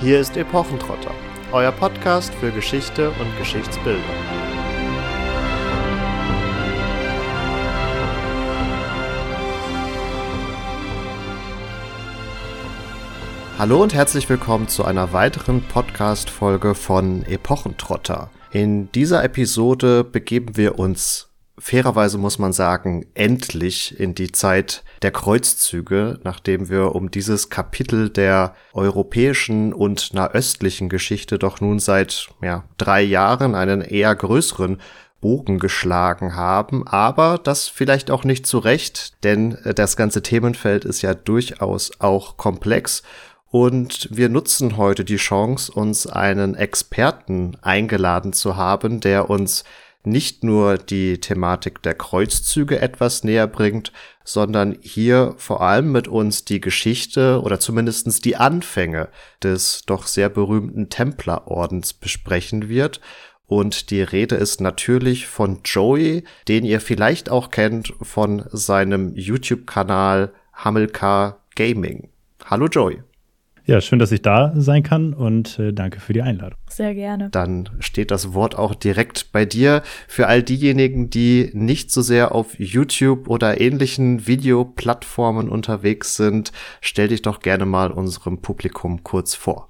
Hier ist Epochentrotter, euer Podcast für Geschichte und Geschichtsbildung. Hallo und herzlich willkommen zu einer weiteren Podcast-Folge von Epochentrotter. In dieser Episode begeben wir uns fairerweise muss man sagen, endlich in die Zeit der Kreuzzüge, nachdem wir um dieses Kapitel der europäischen und nahöstlichen Geschichte doch nun seit ja, drei Jahren einen eher größeren Bogen geschlagen haben, aber das vielleicht auch nicht zu Recht, denn äh, das ganze Themenfeld ist ja durchaus auch komplex. Und wir nutzen heute die Chance, uns einen Experten eingeladen zu haben, der uns nicht nur die Thematik der Kreuzzüge etwas näher bringt, sondern hier vor allem mit uns die Geschichte oder zumindestens die Anfänge des doch sehr berühmten Templerordens besprechen wird. Und die Rede ist natürlich von Joey, den ihr vielleicht auch kennt von seinem YouTube-Kanal Hamilcar Gaming. Hallo Joey. Ja, schön, dass ich da sein kann und äh, danke für die Einladung. Sehr gerne. Dann steht das Wort auch direkt bei dir. Für all diejenigen, die nicht so sehr auf YouTube oder ähnlichen Videoplattformen unterwegs sind, stell dich doch gerne mal unserem Publikum kurz vor.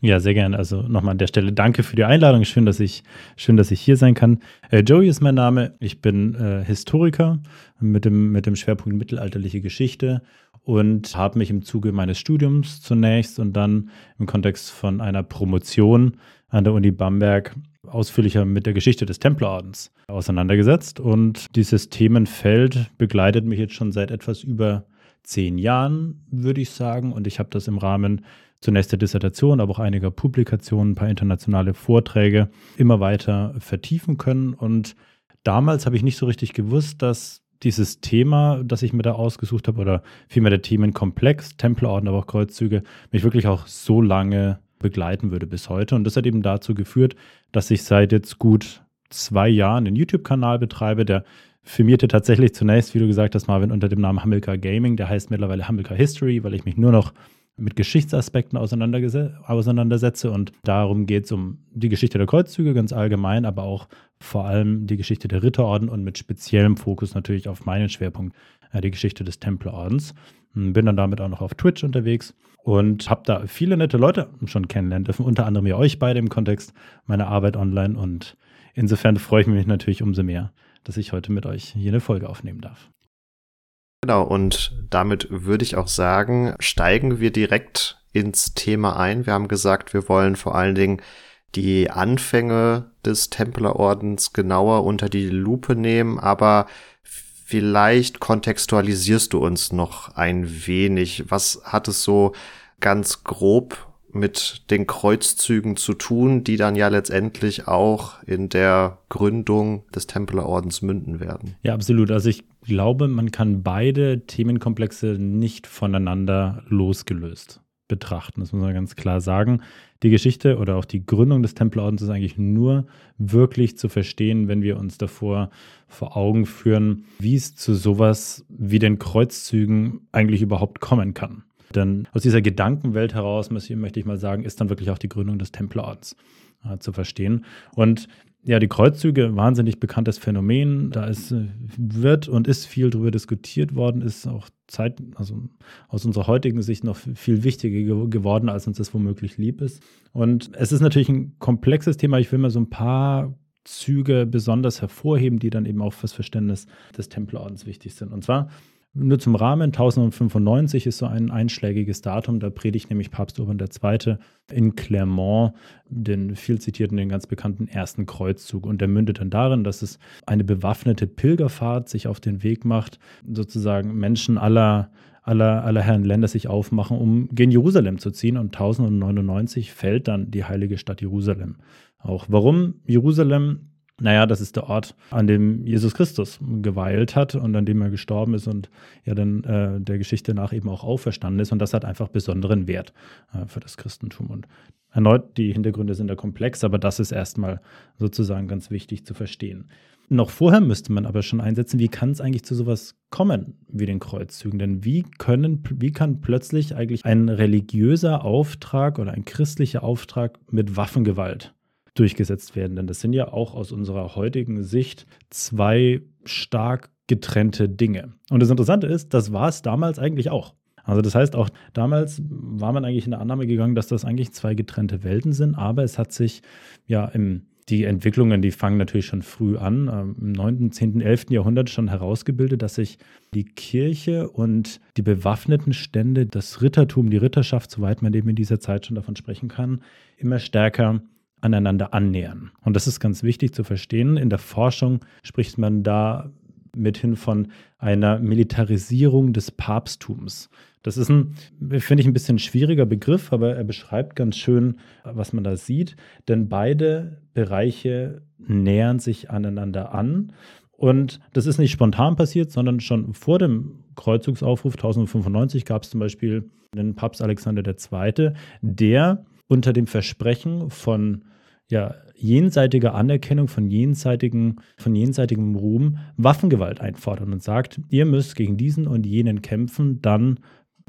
Ja, sehr gerne. Also nochmal an der Stelle danke für die Einladung. Schön, dass ich, schön, dass ich hier sein kann. Äh, Joey ist mein Name. Ich bin äh, Historiker mit dem, mit dem Schwerpunkt mittelalterliche Geschichte und habe mich im Zuge meines Studiums zunächst und dann im Kontext von einer Promotion an der Uni Bamberg ausführlicher mit der Geschichte des Templerordens auseinandergesetzt. Und dieses Themenfeld begleitet mich jetzt schon seit etwas über zehn Jahren, würde ich sagen. Und ich habe das im Rahmen zunächst der Dissertation, aber auch einiger Publikationen, ein paar internationale Vorträge immer weiter vertiefen können. Und damals habe ich nicht so richtig gewusst, dass dieses Thema, das ich mir da ausgesucht habe, oder vielmehr der Themenkomplex, Templerorden, aber auch Kreuzzüge, mich wirklich auch so lange begleiten würde bis heute. Und das hat eben dazu geführt, dass ich seit jetzt gut zwei Jahren einen YouTube-Kanal betreibe, der firmierte tatsächlich zunächst, wie du gesagt hast, Marvin, unter dem Namen Hamilcar Gaming. Der heißt mittlerweile Hamilcar History, weil ich mich nur noch mit Geschichtsaspekten auseinandersetze. Und darum geht es um die Geschichte der Kreuzzüge ganz allgemein, aber auch vor allem die Geschichte der Ritterorden und mit speziellem Fokus natürlich auf meinen Schwerpunkt, äh, die Geschichte des Templerordens. Hm, bin dann damit auch noch auf Twitch unterwegs und habe da viele nette Leute schon kennenlernen dürfen, unter anderem ja euch beide im Kontext meiner Arbeit online. Und insofern freue ich mich natürlich umso mehr, dass ich heute mit euch hier eine Folge aufnehmen darf. Genau, und damit würde ich auch sagen, steigen wir direkt ins Thema ein. Wir haben gesagt, wir wollen vor allen Dingen die Anfänge des Templerordens genauer unter die Lupe nehmen, aber vielleicht kontextualisierst du uns noch ein wenig. Was hat es so ganz grob mit den Kreuzzügen zu tun, die dann ja letztendlich auch in der Gründung des Templerordens münden werden? Ja, absolut. Also ich glaube, man kann beide Themenkomplexe nicht voneinander losgelöst betrachten. Das muss man ganz klar sagen. Die Geschichte oder auch die Gründung des Templerordens ist eigentlich nur wirklich zu verstehen, wenn wir uns davor vor Augen führen, wie es zu sowas wie den Kreuzzügen eigentlich überhaupt kommen kann. Denn aus dieser Gedankenwelt heraus, möchte ich mal sagen, ist dann wirklich auch die Gründung des Templerordens äh, zu verstehen. Und ja, die Kreuzzüge, wahnsinnig bekanntes Phänomen. Da ist, äh, wird und ist viel darüber diskutiert worden, ist auch Zeit, also aus unserer heutigen Sicht noch viel wichtiger geworden, als uns das womöglich lieb ist. Und es ist natürlich ein komplexes Thema. Ich will mal so ein paar Züge besonders hervorheben, die dann eben auch fürs Verständnis des Templerordens wichtig sind. Und zwar nur zum Rahmen, 1095 ist so ein einschlägiges Datum, da predigt nämlich Papst Urban II. in Clermont den viel zitierten, den ganz bekannten ersten Kreuzzug. Und der mündet dann darin, dass es eine bewaffnete Pilgerfahrt sich auf den Weg macht, sozusagen Menschen aller, aller, aller Herren Länder sich aufmachen, um gen Jerusalem zu ziehen. Und 1099 fällt dann die heilige Stadt Jerusalem. Auch warum Jerusalem naja, das ist der Ort, an dem Jesus Christus geweilt hat und an dem er gestorben ist und ja dann äh, der Geschichte nach eben auch auferstanden ist. Und das hat einfach besonderen Wert äh, für das Christentum. Und erneut, die Hintergründe sind da komplex, aber das ist erstmal sozusagen ganz wichtig zu verstehen. noch vorher müsste man aber schon einsetzen, wie kann es eigentlich zu sowas kommen wie den Kreuzzügen? Denn wie können, wie kann plötzlich eigentlich ein religiöser Auftrag oder ein christlicher Auftrag mit Waffengewalt durchgesetzt werden? Denn das sind ja auch aus unserer heutigen Sicht zwei stark getrennte Dinge. Und das Interessante ist, das war es damals eigentlich auch. Also das heißt, auch damals war man eigentlich in der Annahme gegangen, dass das eigentlich zwei getrennte Welten sind, aber es hat sich ja im die Entwicklungen, die fangen natürlich schon früh an, ähm, im 9., 10., 11. Jahrhundert schon herausgebildet, dass sich die Kirche und die bewaffneten Stände, das Rittertum, die Ritterschaft, soweit man eben in dieser Zeit schon davon sprechen kann, immer stärker aneinander annähern. Und das ist ganz wichtig zu verstehen. In der Forschung spricht man da mithin von einer Militarisierung des Papsttums. Das ist ein, finde ich, ein bisschen schwieriger Begriff, aber er beschreibt ganz schön, was man da sieht. Denn beide Bereiche nähern sich aneinander an. Und das ist nicht spontan passiert, sondern schon vor dem Kreuzzugsaufruf 1095 gab es zum Beispiel den Papst Alexander II., der unter dem Versprechen von ja, jenseitiger Anerkennung, von, jenseitigen, von jenseitigem Ruhm Waffengewalt einfordert und sagt, ihr müsst gegen diesen und jenen kämpfen, dann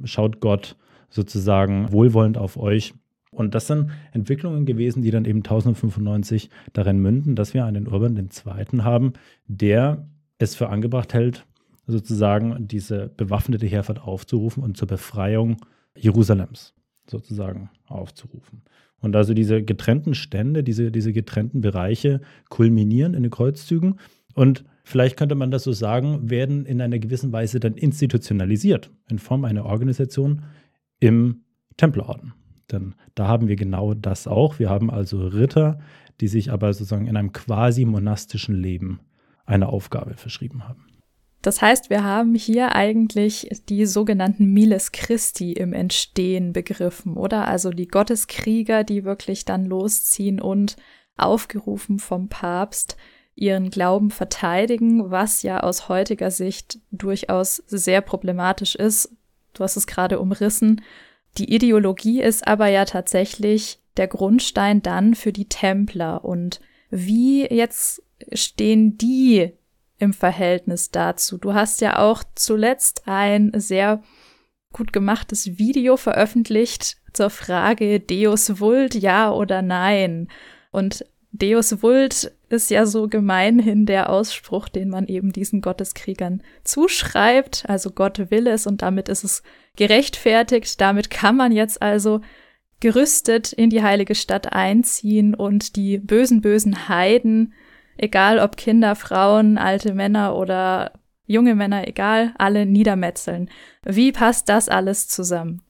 schaut Gott sozusagen wohlwollend auf euch. Und das sind Entwicklungen gewesen, die dann eben 1095 darin münden, dass wir einen Urban II. haben, der es für angebracht hält, sozusagen diese bewaffnete Heerfahrt aufzurufen und zur Befreiung Jerusalems sozusagen aufzurufen. Und also diese getrennten Stände, diese, diese getrennten Bereiche kulminieren in den Kreuzzügen und vielleicht könnte man das so sagen, werden in einer gewissen Weise dann institutionalisiert in Form einer Organisation im Templerorden. Denn da haben wir genau das auch. Wir haben also Ritter, die sich aber sozusagen in einem quasi monastischen Leben eine Aufgabe verschrieben haben. Das heißt, wir haben hier eigentlich die sogenannten Miles Christi im Entstehen begriffen, oder? Also die Gotteskrieger, die wirklich dann losziehen und aufgerufen vom Papst ihren Glauben verteidigen, was ja aus heutiger Sicht durchaus sehr problematisch ist. Du hast es gerade umrissen. Die Ideologie ist aber ja tatsächlich der Grundstein dann für die Templer. Und wie jetzt stehen die im Verhältnis dazu? Du hast ja auch zuletzt ein sehr gut gemachtes Video veröffentlicht zur Frage Deus Vult, ja oder nein. Und Deus Vult ist ja so gemeinhin der Ausspruch, den man eben diesen Gotteskriegern zuschreibt. Also Gott will es und damit ist es gerechtfertigt. Damit kann man jetzt also gerüstet in die heilige Stadt einziehen und die bösen, bösen Heiden, egal ob Kinder, Frauen, alte Männer oder junge Männer, egal, alle niedermetzeln. Wie passt das alles zusammen?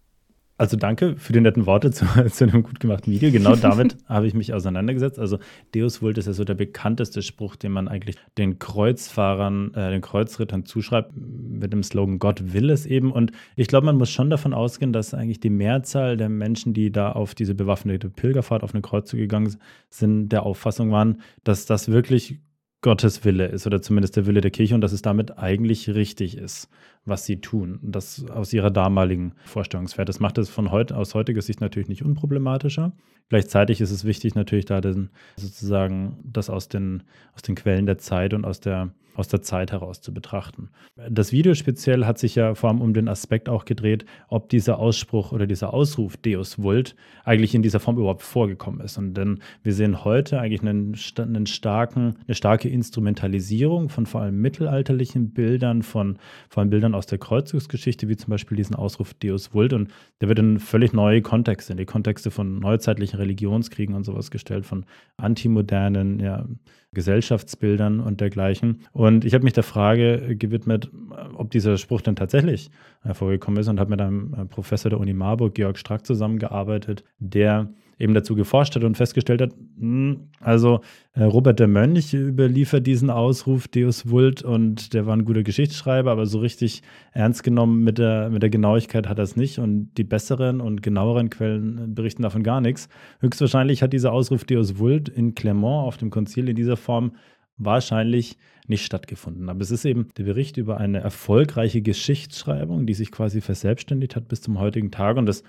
Also danke für die netten Worte zu, zu einem gut gemachten Video. Genau damit habe ich mich auseinandergesetzt. Also Deus Vult ist ja so der bekannteste Spruch, den man eigentlich den Kreuzfahrern, äh, den Kreuzrittern zuschreibt, mit dem Slogan Gott will es eben. Und ich glaube, man muss schon davon ausgehen, dass eigentlich die Mehrzahl der Menschen, die da auf diese bewaffnete Pilgerfahrt auf eine Kreuze gegangen sind, der Auffassung waren, dass das wirklich Gottes Wille ist oder zumindest der Wille der Kirche und dass es damit eigentlich richtig ist, was sie tun. Das aus ihrer damaligen Vorstellungswert. Das macht es von heute, aus heutiger Sicht natürlich nicht unproblematischer. Gleichzeitig ist es wichtig, natürlich da den, sozusagen das aus den, aus den Quellen der Zeit und aus der aus der Zeit heraus zu betrachten. Das Video speziell hat sich ja vor allem um den Aspekt auch gedreht, ob dieser Ausspruch oder dieser Ausruf Deus Vult eigentlich in dieser Form überhaupt vorgekommen ist. Und denn wir sehen heute eigentlich einen, einen starken, eine starke Instrumentalisierung von vor allem mittelalterlichen Bildern, von vor allem Bildern aus der Kreuzungsgeschichte, wie zum Beispiel diesen Ausruf Deus Vult. Und der wird in völlig neue Kontexte, in die Kontexte von neuzeitlichen Religionskriegen und sowas gestellt, von antimodernen, ja, Gesellschaftsbildern und dergleichen. Und ich habe mich der Frage gewidmet, ob dieser Spruch denn tatsächlich hervorgekommen ist und habe mit einem Professor der Uni Marburg, Georg Strack, zusammengearbeitet, der eben dazu geforscht hat und festgestellt hat, hm, also äh, Robert der Mönch überliefert diesen Ausruf Deus Vult und der war ein guter Geschichtsschreiber, aber so richtig ernst genommen mit der, mit der Genauigkeit hat er es nicht und die besseren und genaueren Quellen berichten davon gar nichts. Höchstwahrscheinlich hat dieser Ausruf Deus Vult in Clermont auf dem Konzil in dieser Form wahrscheinlich nicht stattgefunden. Aber es ist eben der Bericht über eine erfolgreiche Geschichtsschreibung, die sich quasi verselbstständigt hat bis zum heutigen Tag. Und das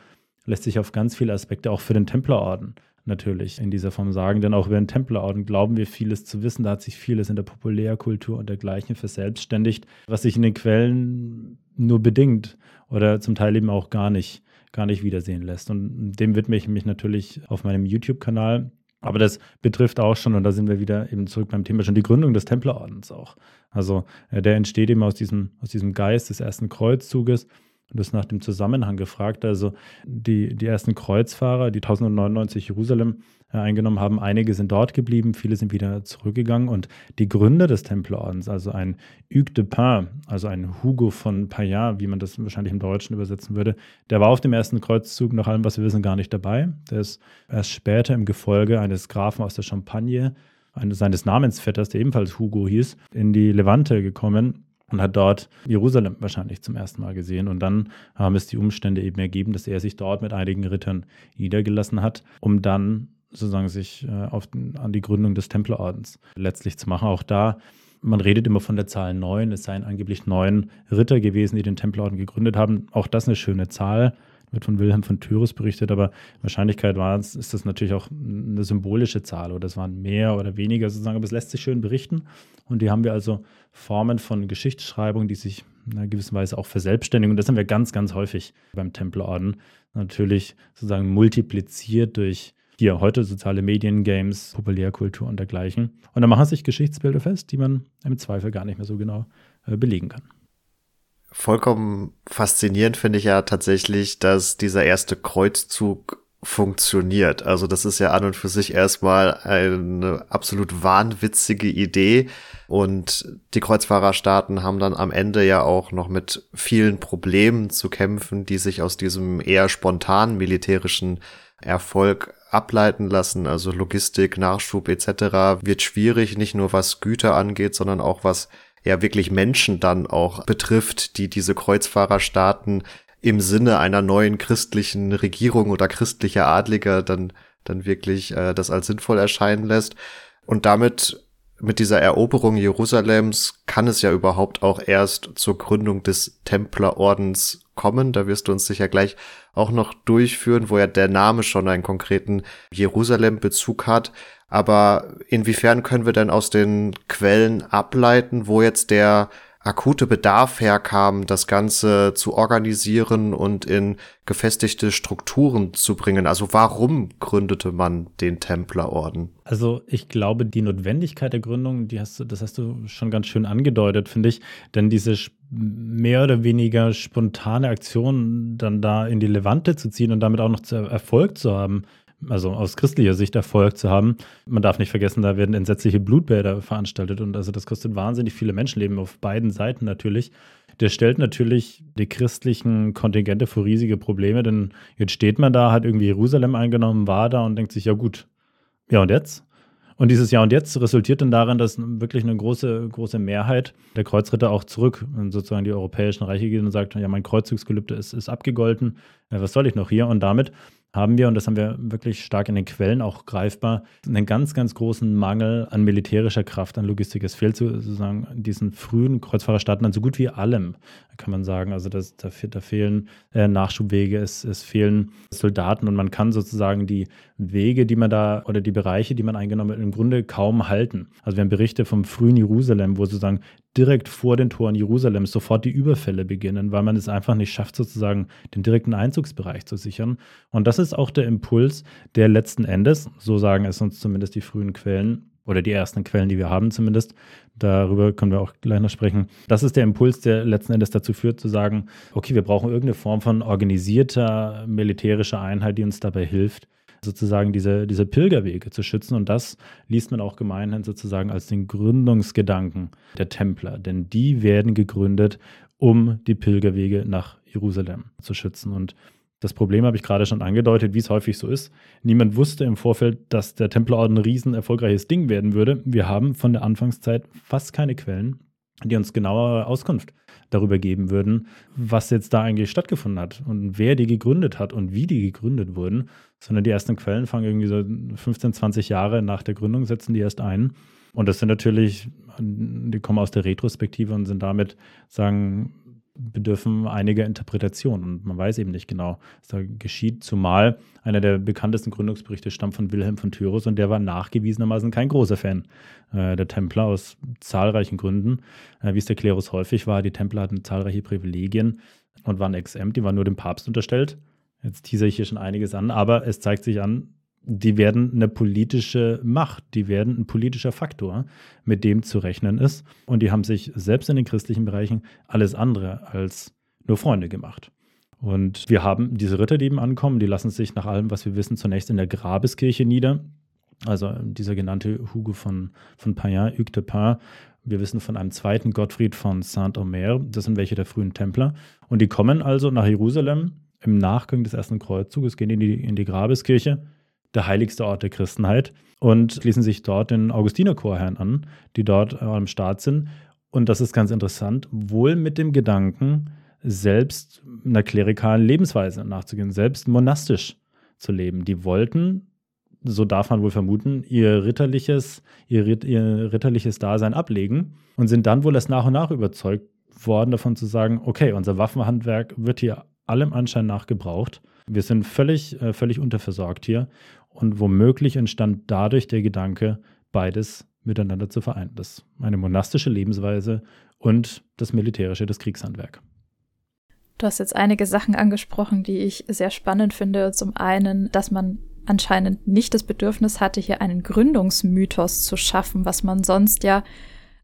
lässt sich auf ganz viele Aspekte auch für den Templerorden natürlich in dieser Form sagen, denn auch über den Templerorden glauben wir vieles zu wissen. Da hat sich vieles in der Populärkultur und dergleichen verselbstständigt, was sich in den Quellen nur bedingt oder zum Teil eben auch gar nicht, gar nicht wiedersehen lässt. Und dem widme ich mich natürlich auf meinem YouTube-Kanal. Aber das betrifft auch schon, und da sind wir wieder eben zurück beim Thema schon, die Gründung des Templerordens auch. Also äh, der entsteht eben aus diesem, aus diesem Geist des ersten Kreuzzuges und das nach dem Zusammenhang gefragt. Also die, die ersten Kreuzfahrer, die 1099 Jerusalem äh, eingenommen haben, einige sind dort geblieben, viele sind wieder zurückgegangen und die Gründer des Templerordens, also ein Hugues de Pin, also ein Hugo von Payat, wie man das wahrscheinlich im Deutschen übersetzen würde, der war auf dem ersten Kreuzzug nach allem, was wir wissen, gar nicht dabei. Der ist erst später im Gefolge eines Grafen aus der Champagne, eines seines Namensvetters, der ebenfalls Hugo hieß, in die Levante gekommen und hat dort Jerusalem wahrscheinlich zum ersten Mal gesehen. Und dann haben es die Umstände eben ergeben, dass er sich dort mit einigen Rittern niedergelassen hat, um dann sozusagen sich äh, auf, an die Gründung des Templerordens letztlich zu machen. Auch da, man redet immer von der Zahl neun. Es seien angeblich neun Ritter gewesen, die den Templerorden gegründet haben. Auch das eine schöne Zahl wird von Wilhelm von Tyres berichtet, aber Wahrscheinlichkeit war es, ist das natürlich auch eine symbolische Zahl oder es waren mehr oder weniger sozusagen, aber es lässt sich schön berichten. Und die haben wir also Formen von Geschichtsschreibung, die sich in einer gewissen Weise auch verselbstständigen. Und das haben wir ganz, ganz häufig beim Templerorden. Natürlich sozusagen multipliziert durch hier heute soziale Medien, Games, Populärkultur und dergleichen. Und da machen sich Geschichtsbilder fest, die man im Zweifel gar nicht mehr so genau äh, belegen kann vollkommen faszinierend finde ich ja tatsächlich, dass dieser erste Kreuzzug funktioniert. Also das ist ja an und für sich erstmal eine absolut wahnwitzige Idee. Und die Kreuzfahrerstaaten haben dann am Ende ja auch noch mit vielen Problemen zu kämpfen, die sich aus diesem eher spontanen militärischen Erfolg ableiten lassen. Also Logistik, Nachschub etc. wird schwierig, nicht nur was Güter angeht, sondern auch was ja wirklich Menschen dann auch betrifft, die diese Kreuzfahrerstaaten im Sinne einer neuen christlichen Regierung oder christlicher Adliger dann dann wirklich äh, das als sinnvoll erscheinen lässt. Und damit mit dieser Eroberung Jerusalems kann es ja überhaupt auch erst zur Gründung des Templerordens kommen. Da wirst du uns sicher gleich auch noch durchführen, wo ja der Name schon einen konkreten Jerusalem-Bezug hat. Aber inwiefern können wir denn aus den Quellen ableiten, wo jetzt der akute Bedarf herkam, das Ganze zu organisieren und in gefestigte Strukturen zu bringen. Also warum gründete man den Templerorden? Also ich glaube, die Notwendigkeit der Gründung, die hast du, das hast du schon ganz schön angedeutet, finde ich. Denn diese mehr oder weniger spontane Aktion dann da in die Levante zu ziehen und damit auch noch Erfolg zu haben, also aus christlicher Sicht Erfolg zu haben. Man darf nicht vergessen, da werden entsetzliche Blutbäder veranstaltet und also das kostet wahnsinnig viele Menschenleben auf beiden Seiten natürlich. Der stellt natürlich die christlichen Kontingente vor riesige Probleme, denn jetzt steht man da, hat irgendwie Jerusalem eingenommen, war da und denkt sich, ja gut, ja und jetzt? Und dieses Jahr und jetzt resultiert dann darin, dass wirklich eine große, große Mehrheit der Kreuzritter auch zurück in sozusagen die europäischen Reiche geht und sagt, ja, mein Kreuzzugsgelübde ist, ist abgegolten, was soll ich noch hier? Und damit haben wir, und das haben wir wirklich stark in den Quellen auch greifbar, einen ganz, ganz großen Mangel an militärischer Kraft, an Logistik. Es fehlt sozusagen diesen frühen Kreuzfahrerstaaten an so gut wie allem, kann man sagen. Also das, da, da fehlen äh, Nachschubwege, es, es fehlen Soldaten und man kann sozusagen die Wege, die man da oder die Bereiche, die man eingenommen hat, im Grunde kaum halten. Also wir haben Berichte vom frühen Jerusalem, wo sozusagen direkt vor den Toren Jerusalems sofort die Überfälle beginnen, weil man es einfach nicht schafft, sozusagen den direkten Einzugsbereich zu sichern. Und das ist auch der Impuls, der letzten Endes, so sagen es uns zumindest die frühen Quellen, oder die ersten Quellen, die wir haben zumindest, darüber können wir auch gleich noch sprechen. Das ist der Impuls, der letzten Endes dazu führt, zu sagen, okay, wir brauchen irgendeine Form von organisierter militärischer Einheit, die uns dabei hilft, sozusagen diese, diese Pilgerwege zu schützen. Und das liest man auch gemeinhin sozusagen als den Gründungsgedanken der Templer. Denn die werden gegründet, um die Pilgerwege nach Jerusalem zu schützen. Und das Problem habe ich gerade schon angedeutet, wie es häufig so ist. Niemand wusste im Vorfeld, dass der Templerorden ein riesen erfolgreiches Ding werden würde. Wir haben von der Anfangszeit fast keine Quellen, die uns genauere Auskunft darüber geben würden, was jetzt da eigentlich stattgefunden hat und wer die gegründet hat und wie die gegründet wurden, sondern die ersten Quellen fangen irgendwie so 15, 20 Jahre nach der Gründung, setzen die erst ein. Und das sind natürlich, die kommen aus der Retrospektive und sind damit, sagen, bedürfen einiger Interpretation und man weiß eben nicht genau, was da geschieht, zumal einer der bekanntesten Gründungsberichte stammt von Wilhelm von Tyrus und der war nachgewiesenermaßen kein großer Fan äh, der Templer aus zahlreichen Gründen. Äh, wie es der Klerus häufig war, die Templer hatten zahlreiche Privilegien und waren exempt, die waren nur dem Papst unterstellt. Jetzt teaser ich hier schon einiges an, aber es zeigt sich an, die werden eine politische Macht, die werden ein politischer Faktor, mit dem zu rechnen ist. Und die haben sich selbst in den christlichen Bereichen alles andere als nur Freunde gemacht. Und wir haben diese Ritter, die eben ankommen, die lassen sich nach allem, was wir wissen, zunächst in der Grabeskirche nieder. Also dieser genannte Hugo von, von Payen, Hugues de Pin. Wir wissen von einem zweiten Gottfried von Saint-Omer, das sind welche der frühen Templer. Und die kommen also nach Jerusalem im Nachgang des ersten Kreuzzuges, gehen in die, in die Grabeskirche der heiligste Ort der Christenheit und schließen sich dort den Augustinerchorherren an, die dort am Start sind. Und das ist ganz interessant, wohl mit dem Gedanken, selbst einer klerikalen Lebensweise nachzugehen, selbst monastisch zu leben. Die wollten, so darf man wohl vermuten, ihr ritterliches, ihr, ihr ritterliches Dasein ablegen und sind dann wohl erst nach und nach überzeugt worden, davon zu sagen, okay, unser Waffenhandwerk wird hier allem Anschein nach gebraucht. Wir sind völlig, äh, völlig unterversorgt hier und womöglich entstand dadurch der Gedanke, beides miteinander zu vereinen. Das eine monastische Lebensweise und das militärische, das Kriegshandwerk. Du hast jetzt einige Sachen angesprochen, die ich sehr spannend finde. Zum einen, dass man anscheinend nicht das Bedürfnis hatte, hier einen Gründungsmythos zu schaffen, was man sonst ja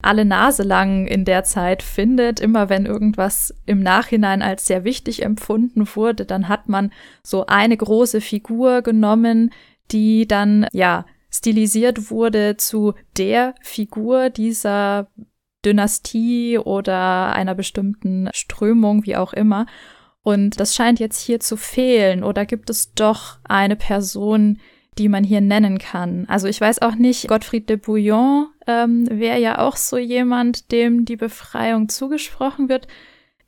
alle Nase lang in der Zeit findet. Immer wenn irgendwas im Nachhinein als sehr wichtig empfunden wurde, dann hat man so eine große Figur genommen, die dann, ja, stilisiert wurde zu der Figur dieser Dynastie oder einer bestimmten Strömung, wie auch immer. Und das scheint jetzt hier zu fehlen. Oder gibt es doch eine Person, die man hier nennen kann? Also ich weiß auch nicht, Gottfried de Bouillon ähm, wäre ja auch so jemand, dem die Befreiung zugesprochen wird.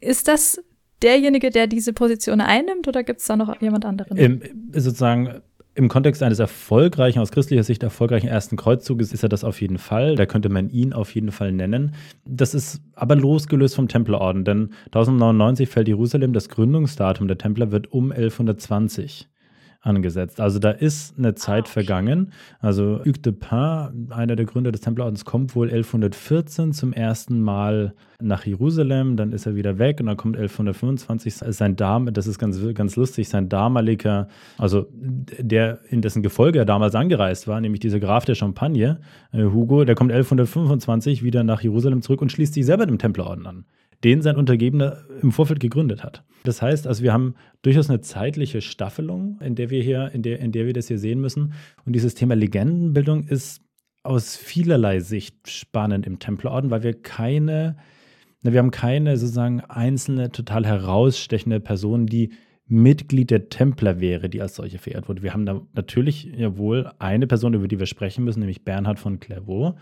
Ist das derjenige, der diese Position einnimmt, oder gibt es da noch jemand anderen? Im, sozusagen im Kontext eines erfolgreichen, aus christlicher Sicht erfolgreichen ersten Kreuzzuges ist er das auf jeden Fall. Da könnte man ihn auf jeden Fall nennen. Das ist aber losgelöst vom Templerorden, denn 1099 fällt Jerusalem, das Gründungsdatum der Templer wird um 1120 angesetzt. Also da ist eine Zeit ah, okay. vergangen. Also Hugues de Pin, einer der Gründer des Templerordens, kommt wohl 1114 zum ersten Mal nach Jerusalem, dann ist er wieder weg und dann kommt 1125 sein Dam, das ist ganz, ganz lustig, sein damaliger, also der in dessen Gefolge er damals angereist war, nämlich dieser Graf der Champagne, äh, Hugo, der kommt 1125 wieder nach Jerusalem zurück und schließt sich selber dem Templerorden an den sein Untergebener im Vorfeld gegründet hat. Das heißt, also wir haben durchaus eine zeitliche Staffelung, in der wir hier, in der, in der wir das hier sehen müssen. Und dieses Thema Legendenbildung ist aus vielerlei Sicht spannend im Templerorden, weil wir keine, wir haben keine sozusagen einzelne, total herausstechende Person, die Mitglied der Templer wäre, die als solche verehrt wurde. Wir haben da natürlich ja wohl eine Person, über die wir sprechen müssen, nämlich Bernhard von Clairvaux.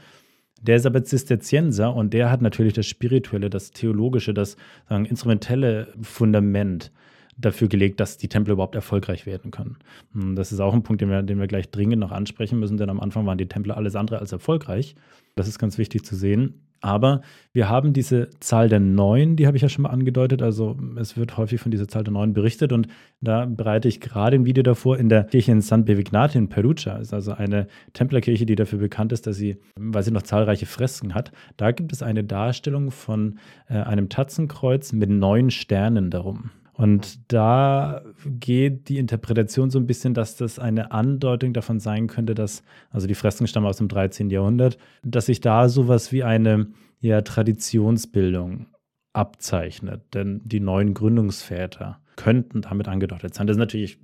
Der ist aber Zisterzienser und der hat natürlich das spirituelle, das theologische, das sagen, instrumentelle Fundament dafür gelegt, dass die Tempel überhaupt erfolgreich werden können. Hm, das ist auch ein Punkt, den wir, den wir gleich dringend noch ansprechen müssen, denn am Anfang waren die Templer alles andere als erfolgreich. Das ist ganz wichtig zu sehen. Aber wir haben diese Zahl der Neun, die habe ich ja schon mal angedeutet. Also es wird häufig von dieser Zahl der Neun berichtet und da bereite ich gerade ein Video davor in der Kirche in San Bevignati in Perugia. Das ist also eine Templerkirche, die dafür bekannt ist, dass sie, weil sie noch zahlreiche Fresken hat. Da gibt es eine Darstellung von äh, einem Tatzenkreuz mit neun Sternen darum. Und da geht die Interpretation so ein bisschen, dass das eine Andeutung davon sein könnte, dass, also die Fresken stammen aus dem 13. Jahrhundert, dass sich da sowas wie eine ja, Traditionsbildung abzeichnet. Denn die neuen Gründungsväter könnten damit angedeutet sein. Das ist natürlich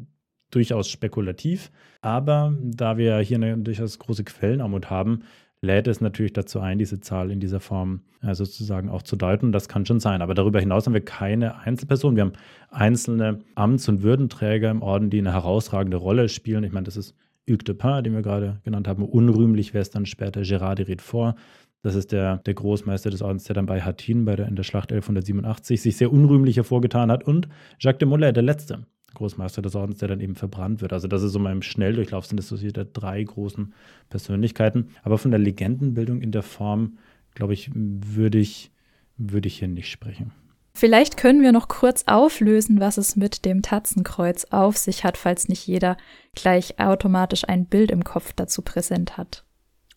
durchaus spekulativ, aber da wir hier eine durchaus große Quellenarmut haben, lädt es natürlich dazu ein, diese Zahl in dieser Form äh, sozusagen auch zu deuten. Das kann schon sein. Aber darüber hinaus haben wir keine Einzelpersonen. Wir haben einzelne Amts- und Würdenträger im Orden, die eine herausragende Rolle spielen. Ich meine, das ist Hugues de Pin, den wir gerade genannt haben. Unrühmlich wäre es dann später Gérard de Riedfort. Das ist der, der Großmeister des Ordens, der dann bei Hattin bei der, in der Schlacht 1187 sich sehr unrühmlich hervorgetan hat. Und Jacques de Molay, der Letzte, Großmeister des Ordens, der dann eben verbrannt wird. Also das ist so mal Schnelldurchlauf, sind das so wieder drei großen Persönlichkeiten. Aber von der Legendenbildung in der Form, glaube ich, würde ich, würde ich hier nicht sprechen. Vielleicht können wir noch kurz auflösen, was es mit dem Tatzenkreuz auf sich hat, falls nicht jeder gleich automatisch ein Bild im Kopf dazu präsent hat.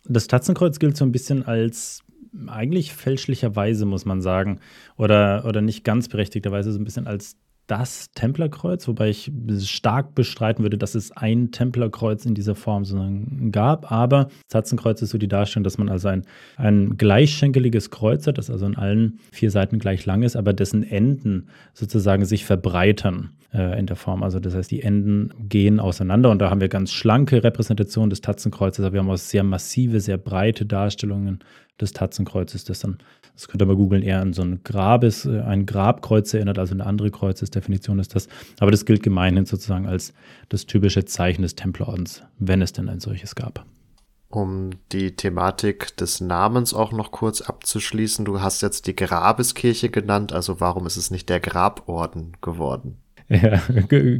Das Tatzenkreuz gilt so ein bisschen als eigentlich fälschlicherweise, muss man sagen, oder, oder nicht ganz berechtigterweise so ein bisschen als das Templerkreuz, wobei ich stark bestreiten würde, dass es ein Templerkreuz in dieser Form sozusagen gab. Aber das Tatzenkreuz ist so die Darstellung, dass man also ein, ein gleichschenkeliges Kreuz hat, das also an allen vier Seiten gleich lang ist, aber dessen Enden sozusagen sich verbreitern äh, in der Form. Also das heißt, die Enden gehen auseinander und da haben wir ganz schlanke Repräsentationen des Tatzenkreuzes, aber wir haben auch sehr massive, sehr breite Darstellungen des Tatzenkreuzes, das dann, das könnt ihr mal googeln, eher an so ein Grabes, äh, ein Grabkreuz erinnert, also eine andere Kreuzesdefinition ist das. Aber das gilt gemeinhin sozusagen als das typische Zeichen des Templerordens, wenn es denn ein solches gab. Um die Thematik des Namens auch noch kurz abzuschließen, du hast jetzt die Grabeskirche genannt, also warum ist es nicht der Graborden geworden? Ja,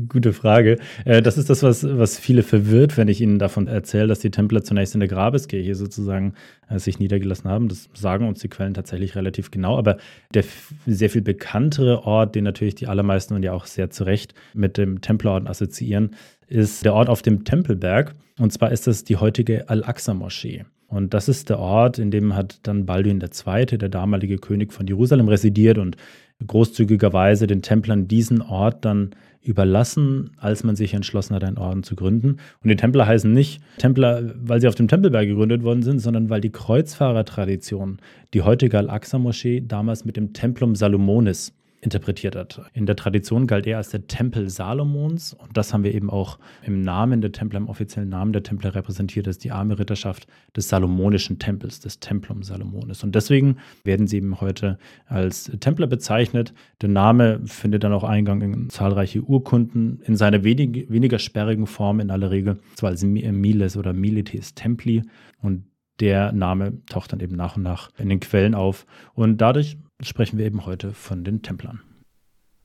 gute Frage. Äh, das ist das, was, was viele verwirrt, wenn ich ihnen davon erzähle, dass die Templer zunächst in der Grabeskirche sozusagen äh, sich niedergelassen haben. Das sagen uns die Quellen tatsächlich relativ genau. Aber der sehr viel bekanntere Ort, den natürlich die allermeisten und ja auch sehr zu Recht mit dem Templerorden assoziieren, ist der Ort auf dem Tempelberg. Und zwar ist das die heutige Al-Aqsa-Moschee. Und das ist der Ort, in dem hat dann Balduin II., der damalige König von Jerusalem, residiert und großzügigerweise den Templern diesen Ort dann überlassen, als man sich entschlossen hat, einen Orden zu gründen. Und die Templer heißen nicht Templer, weil sie auf dem Tempelberg gegründet worden sind, sondern weil die Kreuzfahrertradition, die heutige Al-Aqsa-Moschee, damals mit dem Templum Salomonis interpretiert hat. In der Tradition galt er als der Tempel Salomons und das haben wir eben auch im Namen der Templer, im offiziellen Namen der Templer repräsentiert als die arme Ritterschaft des Salomonischen Tempels, des Templum Salomonis. Und deswegen werden sie eben heute als Templer bezeichnet. Der Name findet dann auch Eingang in zahlreiche Urkunden in seiner wenig, weniger sperrigen Form in aller Regel, zwar als Miles oder Milites Templi und der Name taucht dann eben nach und nach in den Quellen auf. Und dadurch sprechen wir eben heute von den Templern.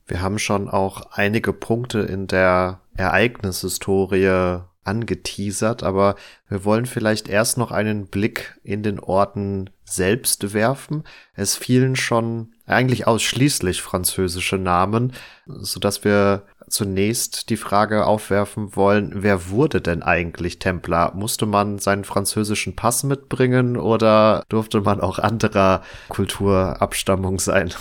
Wir haben schon auch einige Punkte in der Ereignishistorie angeteasert, aber wir wollen vielleicht erst noch einen Blick in den Orten selbst werfen. Es fielen schon eigentlich ausschließlich französische Namen, so dass wir zunächst die Frage aufwerfen wollen, wer wurde denn eigentlich Templer? Musste man seinen französischen Pass mitbringen oder durfte man auch anderer Kulturabstammung sein?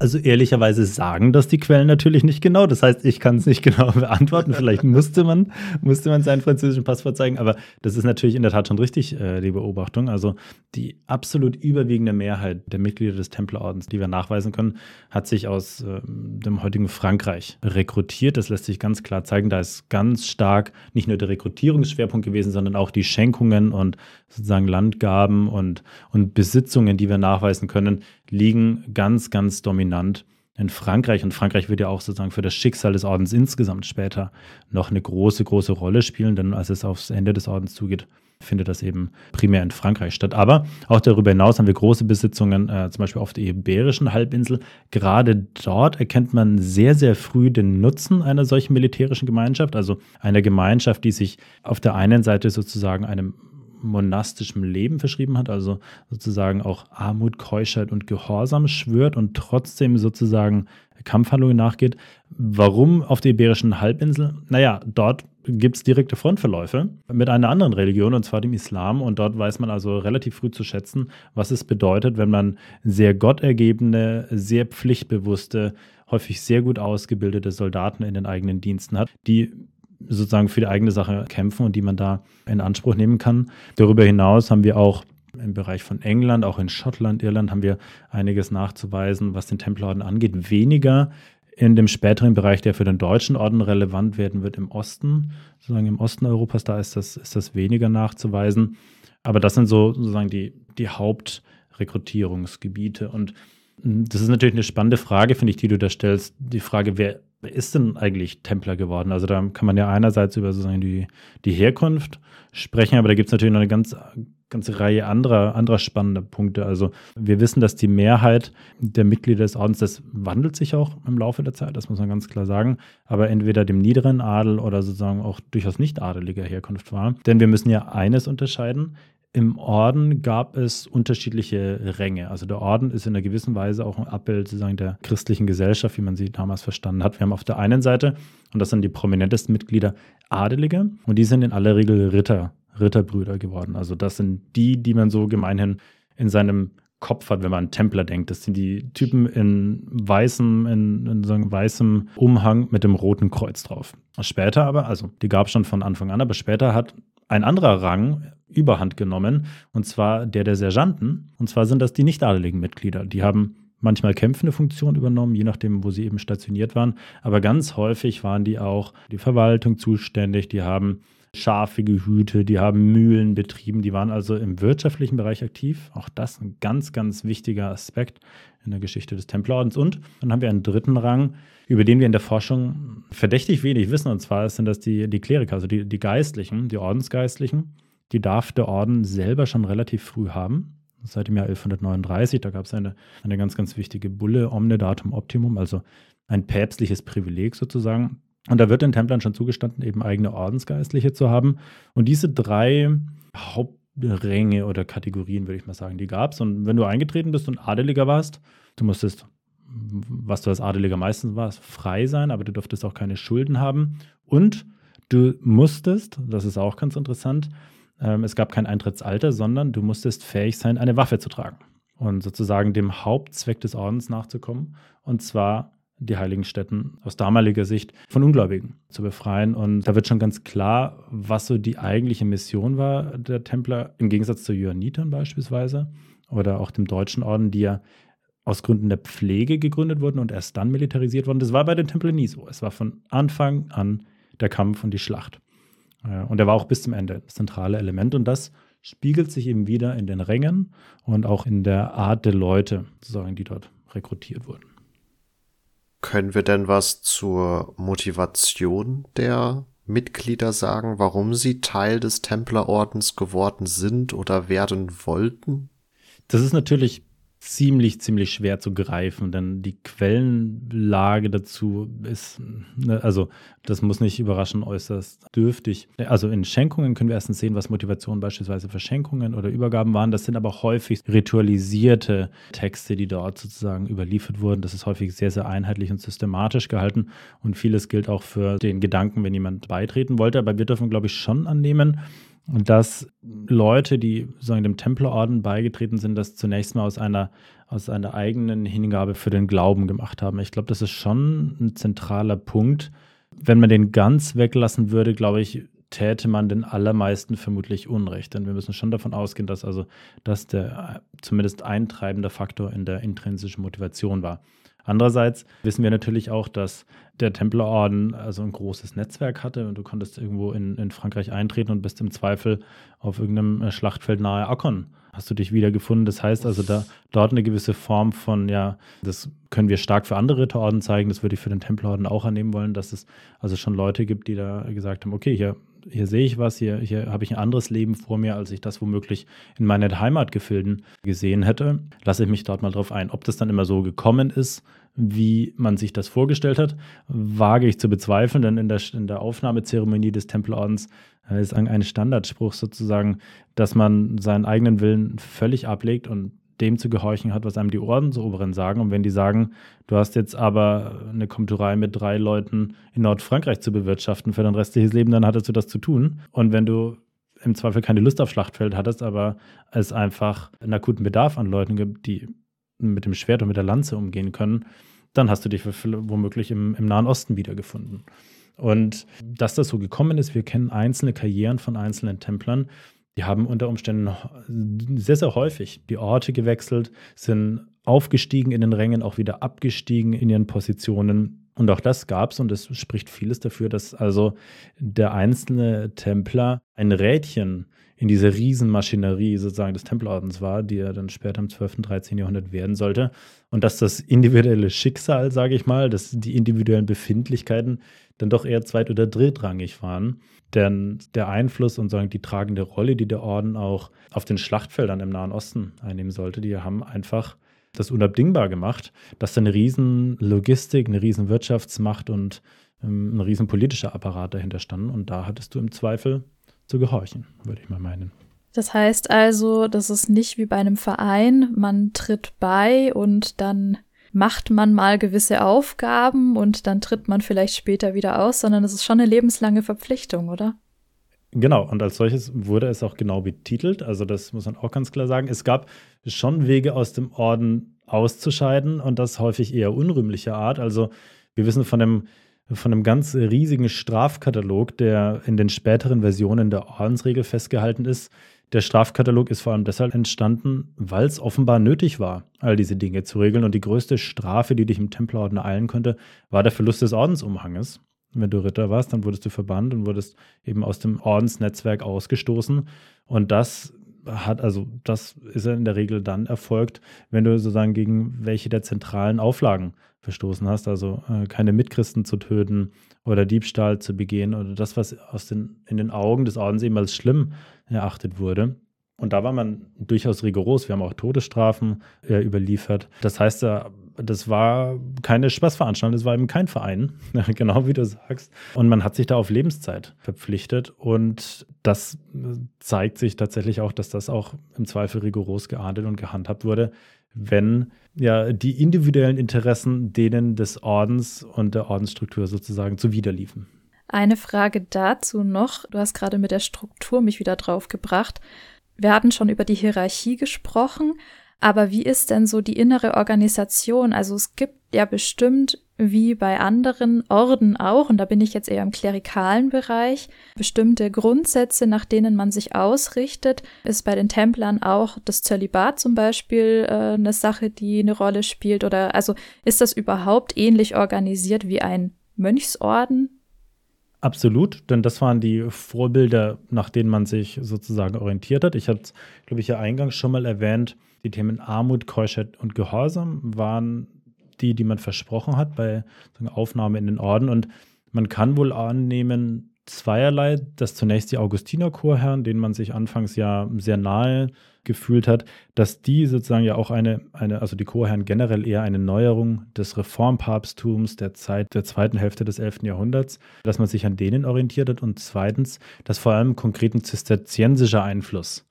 Also ehrlicherweise sagen das die Quellen natürlich nicht genau. Das heißt, ich kann es nicht genau beantworten. Vielleicht musste man, musste man seinen französischen Pass vorzeigen. Aber das ist natürlich in der Tat schon richtig, äh, die Beobachtung. Also die absolut überwiegende Mehrheit der Mitglieder des Templerordens, die wir nachweisen können, hat sich aus äh, dem heutigen Frankreich rekrutiert. Das lässt sich ganz klar zeigen. Da ist ganz stark nicht nur der Rekrutierungsschwerpunkt gewesen, sondern auch die Schenkungen und sozusagen Landgaben und, und Besitzungen, die wir nachweisen können, liegen ganz, ganz dominant in Frankreich. Und Frankreich wird ja auch sozusagen für das Schicksal des Ordens insgesamt später noch eine große, große Rolle spielen, denn als es aufs Ende des Ordens zugeht, findet das eben primär in Frankreich statt. Aber auch darüber hinaus haben wir große Besitzungen, äh, zum Beispiel auf der Iberischen Halbinsel. Gerade dort erkennt man sehr, sehr früh den Nutzen einer solchen militärischen Gemeinschaft, also einer Gemeinschaft, die sich auf der einen Seite sozusagen einem monastischem Leben verschrieben hat, also sozusagen auch Armut, Keuschheit und Gehorsam schwört und trotzdem sozusagen Kampfhandlungen nachgeht. Warum auf der Iberischen Halbinsel? Naja, dort gibt es direkte Frontverläufe mit einer anderen Religion, und zwar dem Islam. Und dort weiß man also relativ früh zu schätzen, was es bedeutet, wenn man sehr gottergebene, sehr pflichtbewusste, häufig sehr gut ausgebildete Soldaten in den eigenen Diensten hat, die sozusagen für die eigene Sache kämpfen und die man da in Anspruch nehmen kann. Darüber hinaus haben wir auch im Bereich von England, auch in Schottland, Irland haben wir einiges nachzuweisen, was den Templerorden angeht. Weniger in dem späteren Bereich, der für den deutschen Orden relevant werden wird, im Osten, sozusagen im Osten Europas, da ist das, ist das weniger nachzuweisen. Aber das sind so sozusagen die, die Hauptrekrutierungsgebiete. Und das ist natürlich eine spannende Frage, finde ich, die du da stellst. Die Frage, wer ist denn eigentlich Templer geworden? Also da kann man ja einerseits über sozusagen die, die Herkunft sprechen, aber da gibt es natürlich noch eine ganz, ganze Reihe anderer, anderer spannender Punkte. Also wir wissen, dass die Mehrheit der Mitglieder des Ordens, das wandelt sich auch im Laufe der Zeit, das muss man ganz klar sagen, aber entweder dem niederen Adel oder sozusagen auch durchaus nicht adeliger Herkunft war. Denn wir müssen ja eines unterscheiden. Im Orden gab es unterschiedliche Ränge. Also der Orden ist in einer gewissen Weise auch ein Abbild sozusagen der christlichen Gesellschaft, wie man sie damals verstanden hat. Wir haben auf der einen Seite, und das sind die prominentesten Mitglieder, Adelige, und die sind in aller Regel Ritter, Ritterbrüder geworden. Also das sind die, die man so gemeinhin in seinem Kopf hat, wenn man an Templer denkt. Das sind die Typen in weißem, in, in so einem weißem Umhang mit dem roten Kreuz drauf. Später aber, also die gab es schon von Anfang an, aber später hat ein anderer Rang überhand genommen, und zwar der der Sergeanten. Und zwar sind das die nicht adeligen Mitglieder. Die haben manchmal kämpfende Funktion übernommen, je nachdem, wo sie eben stationiert waren. Aber ganz häufig waren die auch die Verwaltung zuständig. Die haben Schafe gehütet, die haben Mühlen betrieben, die waren also im wirtschaftlichen Bereich aktiv. Auch das ein ganz, ganz wichtiger Aspekt in der Geschichte des Templerordens. Und dann haben wir einen dritten Rang, über den wir in der Forschung verdächtig wenig wissen. Und zwar sind das die, die Kleriker, also die, die Geistlichen, die Ordensgeistlichen. Die darf der Orden selber schon relativ früh haben. Seit dem Jahr 1139, da gab es eine, eine ganz, ganz wichtige Bulle, Omne Datum Optimum, also ein päpstliches Privileg sozusagen. Und da wird den Templern schon zugestanden, eben eigene Ordensgeistliche zu haben. Und diese drei Hauptränge oder Kategorien, würde ich mal sagen, die gab es. Und wenn du eingetreten bist und Adeliger warst, du musstest, was du als Adeliger meistens warst, frei sein, aber du durftest auch keine Schulden haben. Und du musstest, das ist auch ganz interessant, ähm, es gab kein Eintrittsalter, sondern du musstest fähig sein, eine Waffe zu tragen und sozusagen dem Hauptzweck des Ordens nachzukommen. Und zwar die heiligen Stätten aus damaliger Sicht von Ungläubigen zu befreien. Und da wird schon ganz klar, was so die eigentliche Mission war der Templer, im Gegensatz zu Johannitern beispielsweise oder auch dem deutschen Orden, die ja aus Gründen der Pflege gegründet wurden und erst dann militarisiert wurden. Das war bei den Templern nie so. Es war von Anfang an der Kampf und die Schlacht. Und er war auch bis zum Ende das zentrale Element. Und das spiegelt sich eben wieder in den Rängen und auch in der Art der Leute, sozusagen, die dort rekrutiert wurden. Können wir denn was zur Motivation der Mitglieder sagen, warum sie Teil des Templerordens geworden sind oder werden wollten? Das ist natürlich ziemlich, ziemlich schwer zu greifen, denn die Quellenlage dazu ist, ne, also das muss nicht überraschen, äußerst dürftig. Also in Schenkungen können wir erstens sehen, was Motivationen beispielsweise für Schenkungen oder Übergaben waren. Das sind aber häufig ritualisierte Texte, die dort sozusagen überliefert wurden. Das ist häufig sehr, sehr einheitlich und systematisch gehalten und vieles gilt auch für den Gedanken, wenn jemand beitreten wollte. Aber wir dürfen, glaube ich, schon annehmen, dass Leute, die sagen, dem Templerorden beigetreten sind, das zunächst mal aus einer, aus einer eigenen Hingabe für den Glauben gemacht haben. Ich glaube, das ist schon ein zentraler Punkt. Wenn man den ganz weglassen würde, glaube ich, täte man den allermeisten vermutlich Unrecht. Denn wir müssen schon davon ausgehen, dass also das der zumindest eintreibende Faktor in der intrinsischen Motivation war. Andererseits wissen wir natürlich auch, dass der Templerorden also ein großes Netzwerk hatte und du konntest irgendwo in, in Frankreich eintreten und bist im Zweifel auf irgendeinem äh, Schlachtfeld nahe Akkon hast du dich wiedergefunden. Das heißt also, da dort eine gewisse Form von, ja, das können wir stark für andere Ritterorden zeigen, das würde ich für den Templerorden auch annehmen wollen, dass es also schon Leute gibt, die da gesagt haben, okay, hier, hier sehe ich was, hier, hier habe ich ein anderes Leben vor mir, als ich das womöglich in meinen Heimatgefilden gesehen hätte. Lasse ich mich dort mal drauf ein. Ob das dann immer so gekommen ist, wie man sich das vorgestellt hat, wage ich zu bezweifeln, denn in der, in der Aufnahmezeremonie des Tempelordens äh, ist ein Standardspruch sozusagen, dass man seinen eigenen Willen völlig ablegt und dem zu gehorchen hat, was einem die Ordensoberen sagen. Und wenn die sagen, du hast jetzt aber eine Komturei mit drei Leuten in Nordfrankreich zu bewirtschaften für dein restliches Leben, dann hattest du das zu tun. Und wenn du im Zweifel keine Lust auf Schlachtfeld hattest, aber es einfach einen akuten Bedarf an Leuten gibt, die mit dem Schwert und mit der Lanze umgehen können, dann hast du dich womöglich im, im Nahen Osten wiedergefunden. Und dass das so gekommen ist, wir kennen einzelne Karrieren von einzelnen Templern, die haben unter Umständen sehr, sehr häufig die Orte gewechselt, sind aufgestiegen in den Rängen, auch wieder abgestiegen in ihren Positionen. Und auch das gab es und es spricht vieles dafür, dass also der einzelne Templer ein Rädchen in diese Riesenmaschinerie sozusagen des Tempelordens war, die er dann später im 12. und 13. Jahrhundert werden sollte. Und dass das individuelle Schicksal, sage ich mal, dass die individuellen Befindlichkeiten dann doch eher zweit- oder drittrangig waren. Denn der Einfluss und sagen, die tragende Rolle, die der Orden auch auf den Schlachtfeldern im Nahen Osten einnehmen sollte, die haben einfach das unabdingbar gemacht, dass da eine riesen Logistik, eine riesen Wirtschaftsmacht und ähm, ein riesen politischer Apparat dahinter standen. Und da hattest du im Zweifel zu gehorchen, würde ich mal meinen. Das heißt also, das ist nicht wie bei einem Verein, man tritt bei und dann macht man mal gewisse Aufgaben und dann tritt man vielleicht später wieder aus, sondern es ist schon eine lebenslange Verpflichtung, oder? Genau, und als solches wurde es auch genau betitelt. Also das muss man auch ganz klar sagen. Es gab schon Wege aus dem Orden auszuscheiden und das häufig eher unrühmlicher Art. Also wir wissen von dem von einem ganz riesigen Strafkatalog, der in den späteren Versionen der Ordensregel festgehalten ist. Der Strafkatalog ist vor allem deshalb entstanden, weil es offenbar nötig war, all diese Dinge zu regeln. Und die größte Strafe, die dich im Templerorden ereilen könnte, war der Verlust des Ordensumhanges. Wenn du Ritter warst, dann wurdest du verbannt und wurdest eben aus dem Ordensnetzwerk ausgestoßen. Und das hat, also das ist in der Regel dann erfolgt, wenn du sozusagen gegen welche der zentralen Auflagen verstoßen hast, also äh, keine Mitchristen zu töten oder Diebstahl zu begehen oder das, was aus den, in den Augen des Ordens eben als schlimm erachtet wurde. Und da war man durchaus rigoros. Wir haben auch Todesstrafen äh, überliefert. Das heißt, äh, das war keine Spaßveranstaltung, das war eben kein Verein, genau wie du sagst. Und man hat sich da auf Lebenszeit verpflichtet. Und das äh, zeigt sich tatsächlich auch, dass das auch im Zweifel rigoros geahndet und gehandhabt wurde, wenn ja die individuellen Interessen denen des Ordens und der Ordensstruktur sozusagen zuwiderliefen. Eine Frage dazu noch. Du hast gerade mit der Struktur mich wieder drauf gebracht. Wir hatten schon über die Hierarchie gesprochen, aber wie ist denn so die innere Organisation? Also es gibt ja bestimmt, wie bei anderen Orden auch, und da bin ich jetzt eher im klerikalen Bereich, bestimmte Grundsätze, nach denen man sich ausrichtet. Ist bei den Templern auch das Zölibat zum Beispiel äh, eine Sache, die eine Rolle spielt? Oder also ist das überhaupt ähnlich organisiert wie ein Mönchsorden? Absolut, denn das waren die Vorbilder, nach denen man sich sozusagen orientiert hat. Ich hatte es, glaube ich, ja eingangs schon mal erwähnt, die Themen Armut, Keuschheit und Gehorsam waren die, die man versprochen hat bei Aufnahme in den Orden. Und man kann wohl annehmen, zweierlei, dass zunächst die Augustiner-Chorherren, denen man sich anfangs ja sehr nahe gefühlt hat, dass die sozusagen ja auch eine, eine, also die Chorherren generell eher eine Neuerung des Reformpapsttums der Zeit der zweiten Hälfte des 11. Jahrhunderts, dass man sich an denen orientiert hat und zweitens, dass vor allem konkreten zisterziensischer Einfluss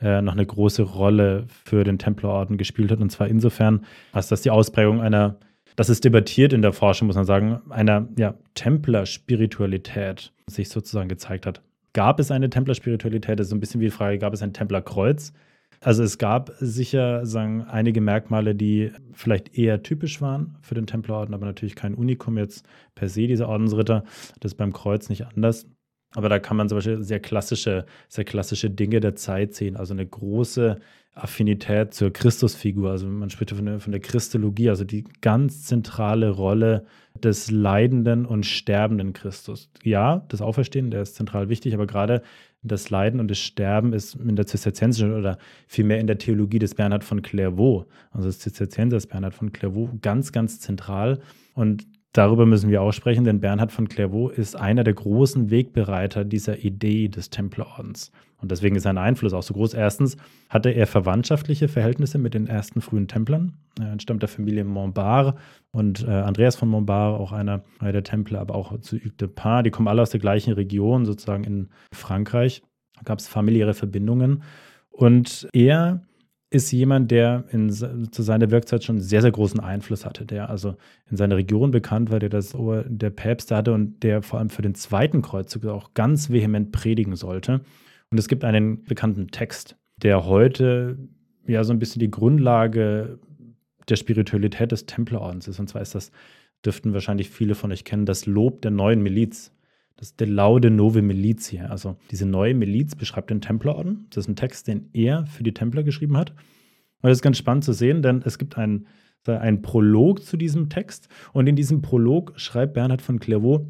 äh, noch eine große Rolle für den Templerorden gespielt hat und zwar insofern, als dass die Ausprägung einer das ist debattiert in der Forschung, muss man sagen, einer ja, Templer-Spiritualität sich sozusagen gezeigt hat. Gab es eine Templer-Spiritualität? Das ist so ein bisschen wie die Frage, gab es ein Templerkreuz? Also es gab sicher sagen, einige Merkmale, die vielleicht eher typisch waren für den Templerorden, aber natürlich kein Unikum jetzt per se, dieser Ordensritter. Das ist beim Kreuz nicht anders. Aber da kann man zum Beispiel sehr klassische, sehr klassische Dinge der Zeit sehen. Also eine große Affinität zur Christusfigur. Also man spricht von der, von der Christologie, also die ganz zentrale Rolle des leidenden und sterbenden Christus. Ja, das Auferstehen, der ist zentral wichtig, aber gerade das Leiden und das Sterben ist in der Zisterziensischen oder vielmehr in der Theologie des Bernhard von Clairvaux, also des Zisterziensers Bernhard von Clairvaux, ganz, ganz zentral. Und Darüber müssen wir auch sprechen, denn Bernhard von Clairvaux ist einer der großen Wegbereiter dieser Idee des Templerordens. Und deswegen ist sein Einfluss auch so groß. Erstens hatte er verwandtschaftliche Verhältnisse mit den ersten frühen Templern. Er entstammt der Familie Montbard und äh, Andreas von Montbard, auch einer, einer der Templer, aber auch zu Hugues de Pin. Die kommen alle aus der gleichen Region, sozusagen in Frankreich. Da gab es familiäre Verbindungen. Und er ist jemand, der in, zu seiner Wirkzeit schon sehr, sehr großen Einfluss hatte, der also in seiner Region bekannt war, der das Ober der Päpste hatte und der vor allem für den zweiten Kreuzzug auch ganz vehement predigen sollte. Und es gibt einen bekannten Text, der heute ja so ein bisschen die Grundlage der Spiritualität des Templerordens ist. Und zwar ist das, dürften wahrscheinlich viele von euch kennen, das Lob der neuen Miliz. Das ist der Laude Nove Militia. Also diese neue Miliz beschreibt den Templerorden. Das ist ein Text, den er für die Templer geschrieben hat. Und das ist ganz spannend zu sehen, denn es gibt einen, einen Prolog zu diesem Text. Und in diesem Prolog schreibt Bernhard von Clairvaux,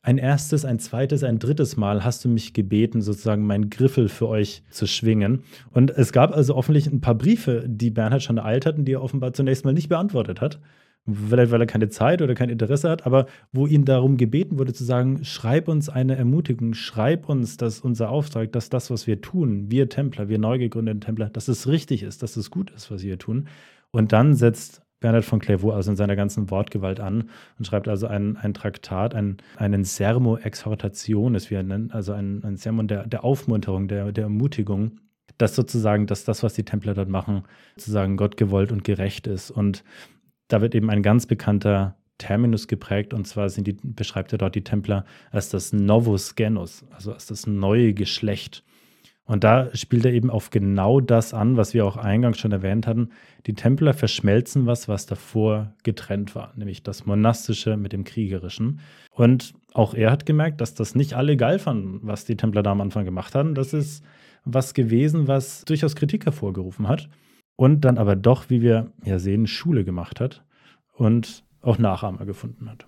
ein erstes, ein zweites, ein drittes Mal hast du mich gebeten, sozusagen meinen Griffel für euch zu schwingen. Und es gab also offensichtlich ein paar Briefe, die Bernhard schon ereilt hatten, die er offenbar zunächst mal nicht beantwortet hat vielleicht weil er keine Zeit oder kein Interesse hat, aber wo ihn darum gebeten wurde zu sagen, schreib uns eine Ermutigung, schreib uns, dass unser Auftrag, dass das, was wir tun, wir Templer, wir neu gegründeten Templer, dass es richtig ist, dass es gut ist, was wir tun. Und dann setzt Bernhard von Clairvaux also in seiner ganzen Wortgewalt an und schreibt also ein, ein Traktat, ein, einen Sermo Exhortationis, wie er nennt, also ein, ein Sermon der, der Aufmunterung, der, der Ermutigung dass sozusagen, dass das, was die Templer dort machen, sozusagen Gott gewollt und gerecht ist. Und da wird eben ein ganz bekannter Terminus geprägt und zwar die, beschreibt er dort die Templer als das Novus Genus, also als das neue Geschlecht. Und da spielt er eben auf genau das an, was wir auch eingangs schon erwähnt hatten. Die Templer verschmelzen was, was davor getrennt war, nämlich das Monastische mit dem Kriegerischen. Und auch er hat gemerkt, dass das nicht alle geil fanden, was die Templer da am Anfang gemacht haben. Das ist was gewesen, was durchaus Kritik hervorgerufen hat. Und dann aber doch, wie wir ja sehen, Schule gemacht hat und auch Nachahmer gefunden hat.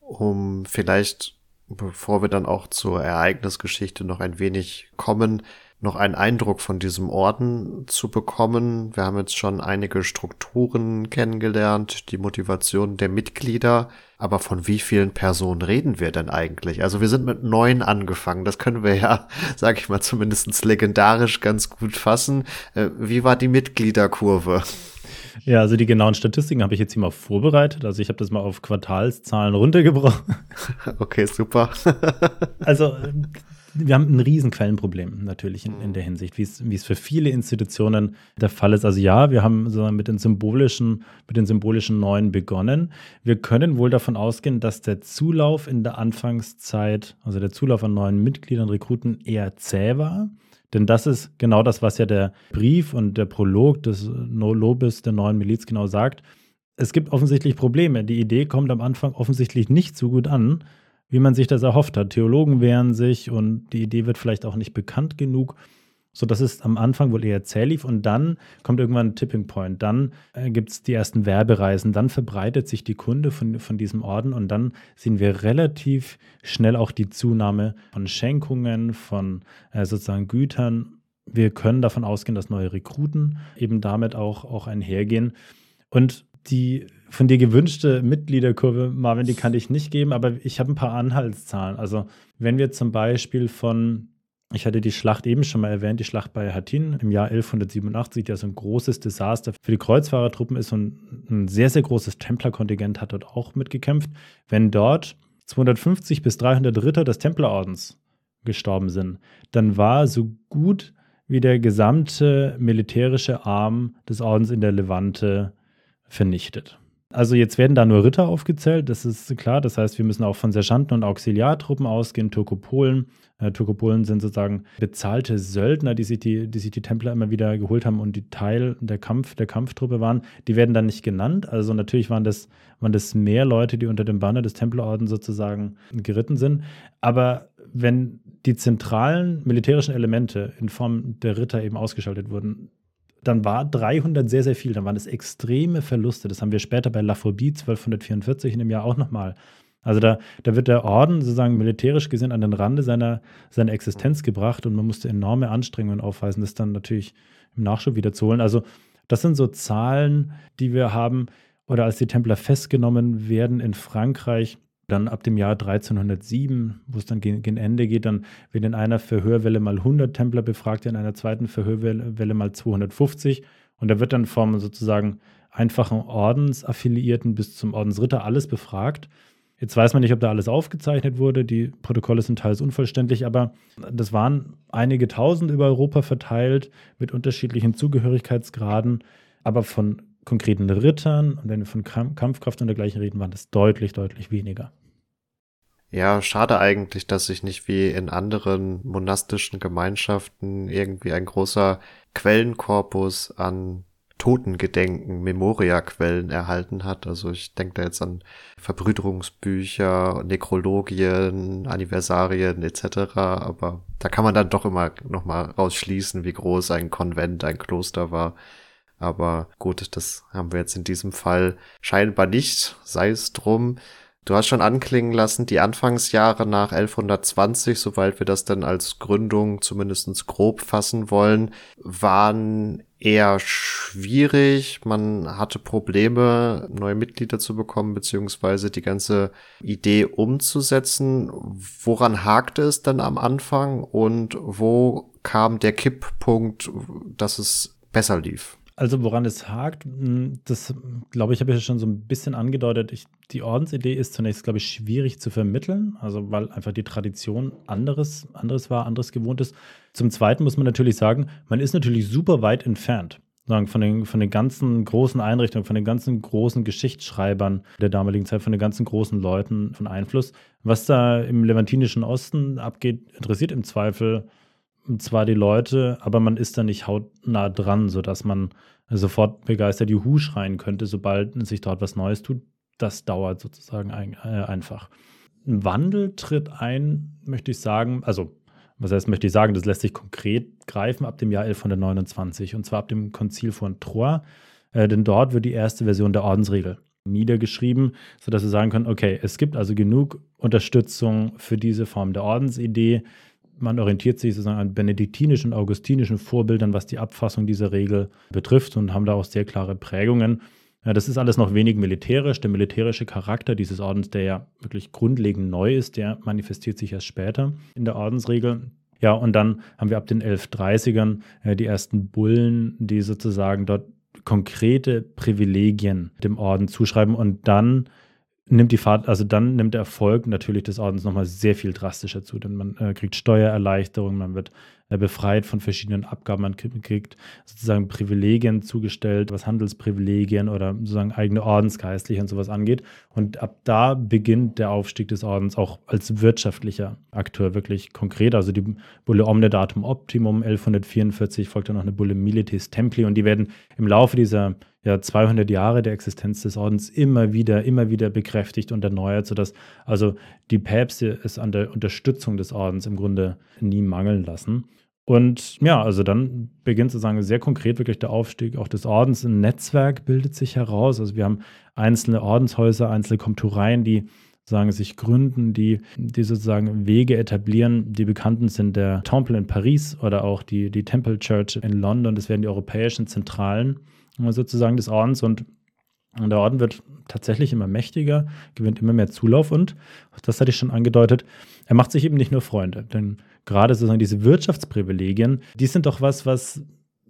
Um vielleicht bevor wir dann auch zur Ereignisgeschichte noch ein wenig kommen, noch einen Eindruck von diesem Orden zu bekommen. Wir haben jetzt schon einige Strukturen kennengelernt, die Motivation der Mitglieder, aber von wie vielen Personen reden wir denn eigentlich? Also wir sind mit neun angefangen, das können wir ja, sag ich mal, zumindest legendarisch ganz gut fassen. Äh, wie war die Mitgliederkurve? Ja, also die genauen Statistiken habe ich jetzt hier mal vorbereitet. Also ich habe das mal auf Quartalszahlen runtergebrochen. Okay, super. also wir haben ein Riesenquellenproblem natürlich in, in der Hinsicht, wie es für viele Institutionen der Fall ist. Also ja, wir haben so mit den symbolischen, mit den symbolischen Neuen begonnen. Wir können wohl davon ausgehen, dass der Zulauf in der Anfangszeit, also der Zulauf an neuen Mitgliedern, Rekruten eher zäh war. Denn das ist genau das, was ja der Brief und der Prolog des No Lobes der neuen Miliz genau sagt. Es gibt offensichtlich Probleme. Die Idee kommt am Anfang offensichtlich nicht so gut an, wie man sich das erhofft hat. Theologen wehren sich und die Idee wird vielleicht auch nicht bekannt genug so dass es am Anfang wohl eher zäh lief und dann kommt irgendwann ein Tipping Point. Dann äh, gibt es die ersten Werbereisen, dann verbreitet sich die Kunde von, von diesem Orden und dann sehen wir relativ schnell auch die Zunahme von Schenkungen, von äh, sozusagen Gütern. Wir können davon ausgehen, dass neue Rekruten eben damit auch, auch einhergehen. Und die von dir gewünschte Mitgliederkurve, Marvin, die kann ich nicht geben, aber ich habe ein paar Anhaltszahlen. Also wenn wir zum Beispiel von ich hatte die Schlacht eben schon mal erwähnt, die Schlacht bei Hattin im Jahr 1187, die ja so ein großes Desaster für die Kreuzfahrertruppen ist und ein sehr, sehr großes Templerkontingent hat dort auch mitgekämpft. Wenn dort 250 bis 300 Ritter des Templerordens gestorben sind, dann war so gut wie der gesamte militärische Arm des Ordens in der Levante vernichtet. Also jetzt werden da nur Ritter aufgezählt, das ist klar. Das heißt, wir müssen auch von Sergeanten und Auxiliartruppen ausgehen, Turkopolen. Äh, Turkopolen sind sozusagen bezahlte Söldner, die sich die, die sich die Templer immer wieder geholt haben und die Teil der Kampf, der Kampftruppe waren. Die werden dann nicht genannt. Also natürlich waren das, waren das mehr Leute, die unter dem Banner des Templerordens sozusagen geritten sind. Aber wenn die zentralen militärischen Elemente in Form der Ritter eben ausgeschaltet wurden, dann war 300 sehr, sehr viel. Dann waren es extreme Verluste. Das haben wir später bei La Phobie 1244 in dem Jahr auch nochmal. Also da, da wird der Orden sozusagen militärisch gesehen an den Rande seiner, seiner Existenz gebracht und man musste enorme Anstrengungen aufweisen, das dann natürlich im Nachschub wieder zu holen. Also das sind so Zahlen, die wir haben. Oder als die Templer festgenommen werden in Frankreich, dann ab dem Jahr 1307, wo es dann gegen Ende geht, dann werden in einer Verhörwelle mal 100 Templer befragt, in einer zweiten Verhörwelle mal 250. Und da wird dann vom sozusagen einfachen Ordensaffiliierten bis zum Ordensritter alles befragt. Jetzt weiß man nicht, ob da alles aufgezeichnet wurde. Die Protokolle sind teils unvollständig, aber das waren einige tausend über Europa verteilt mit unterschiedlichen Zugehörigkeitsgraden. Aber von konkreten Rittern und wenn wir von Kampfkraft und dergleichen reden, waren das deutlich, deutlich weniger. Ja, schade eigentlich, dass sich nicht wie in anderen monastischen Gemeinschaften irgendwie ein großer Quellenkorpus an Totengedenken, Memoriaquellen erhalten hat. Also ich denke da jetzt an Verbrüderungsbücher, Nekrologien, Anniversarien etc. Aber da kann man dann doch immer noch mal rausschließen, wie groß ein Konvent, ein Kloster war. Aber gut, das haben wir jetzt in diesem Fall scheinbar nicht, sei es drum. Du hast schon anklingen lassen, die Anfangsjahre nach 1120, soweit wir das dann als Gründung zumindest grob fassen wollen, waren eher schwierig. Man hatte Probleme, neue Mitglieder zu bekommen, beziehungsweise die ganze Idee umzusetzen. Woran hakte es dann am Anfang und wo kam der Kipppunkt, dass es besser lief? Also woran es hakt, hm, das glaube ich, habe ich ja schon so ein bisschen angedeutet. Ich, die Ordensidee ist zunächst, glaube ich, schwierig zu vermitteln, also weil einfach die Tradition anderes, anderes war, anderes gewohnt ist. Zum Zweiten muss man natürlich sagen, man ist natürlich super weit entfernt von den, von den ganzen großen Einrichtungen, von den ganzen großen Geschichtsschreibern der damaligen Zeit, von den ganzen großen Leuten von Einfluss. Was da im levantinischen Osten abgeht, interessiert im Zweifel zwar die Leute, aber man ist da nicht hautnah dran, sodass man sofort begeistert Juhu schreien könnte, sobald sich dort was Neues tut. Das dauert sozusagen ein, äh, einfach. Ein Wandel tritt ein, möchte ich sagen, also was heißt, möchte ich sagen, das lässt sich konkret greifen ab dem Jahr 1129 und zwar ab dem Konzil von Troyes, äh, denn dort wird die erste Version der Ordensregel niedergeschrieben, sodass wir sagen können, okay, es gibt also genug Unterstützung für diese Form der Ordensidee man orientiert sich sozusagen an benediktinischen, augustinischen Vorbildern, was die Abfassung dieser Regel betrifft und haben da auch sehr klare Prägungen. Ja, das ist alles noch wenig militärisch. Der militärische Charakter dieses Ordens, der ja wirklich grundlegend neu ist, der manifestiert sich erst später in der Ordensregel. Ja, und dann haben wir ab den 1130ern äh, die ersten Bullen, die sozusagen dort konkrete Privilegien dem Orden zuschreiben und dann nimmt die Fahrt, also dann nimmt der Erfolg natürlich des Ordens nochmal sehr viel drastischer zu, denn man äh, kriegt Steuererleichterungen, man wird äh, befreit von verschiedenen Abgaben, man kriegt sozusagen Privilegien zugestellt, was Handelsprivilegien oder sozusagen eigene Ordensgeistliche und sowas angeht. Und ab da beginnt der Aufstieg des Ordens auch als wirtschaftlicher Akteur wirklich konkret. Also die Bulle Omne Datum Optimum 1144 folgt dann noch eine Bulle Militis Templi und die werden im Laufe dieser ja 200 Jahre der Existenz des Ordens immer wieder, immer wieder bekräftigt und erneuert, sodass also die Päpste es an der Unterstützung des Ordens im Grunde nie mangeln lassen. Und ja, also dann beginnt sozusagen sehr konkret wirklich der Aufstieg auch des Ordens. Ein Netzwerk bildet sich heraus. Also wir haben einzelne Ordenshäuser, einzelne Komtureien, die sagen, sich gründen, die, die sozusagen Wege etablieren. Die bekannten sind der Temple in Paris oder auch die, die Temple Church in London. Das werden die europäischen Zentralen sozusagen des Ordens und der Orden wird tatsächlich immer mächtiger, gewinnt immer mehr Zulauf und, das hatte ich schon angedeutet, er macht sich eben nicht nur Freunde. Denn gerade sozusagen diese Wirtschaftsprivilegien, die sind doch was, was,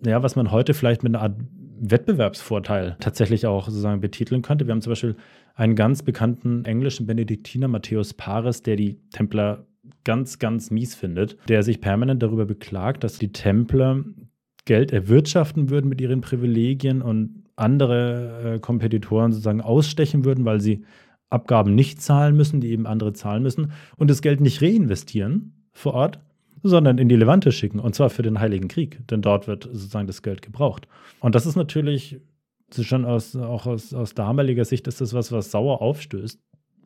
ja, was man heute vielleicht mit einer Art Wettbewerbsvorteil tatsächlich auch sozusagen betiteln könnte. Wir haben zum Beispiel einen ganz bekannten englischen Benediktiner, Matthäus Paris, der die Templer ganz, ganz mies findet, der sich permanent darüber beklagt, dass die Templer Geld erwirtschaften würden mit ihren Privilegien und andere äh, Kompetitoren sozusagen ausstechen würden, weil sie Abgaben nicht zahlen müssen, die eben andere zahlen müssen und das Geld nicht reinvestieren vor Ort, sondern in die Levante schicken und zwar für den Heiligen Krieg, denn dort wird sozusagen das Geld gebraucht. Und das ist natürlich schon aus, auch aus, aus damaliger Sicht ist das was, was sauer aufstößt.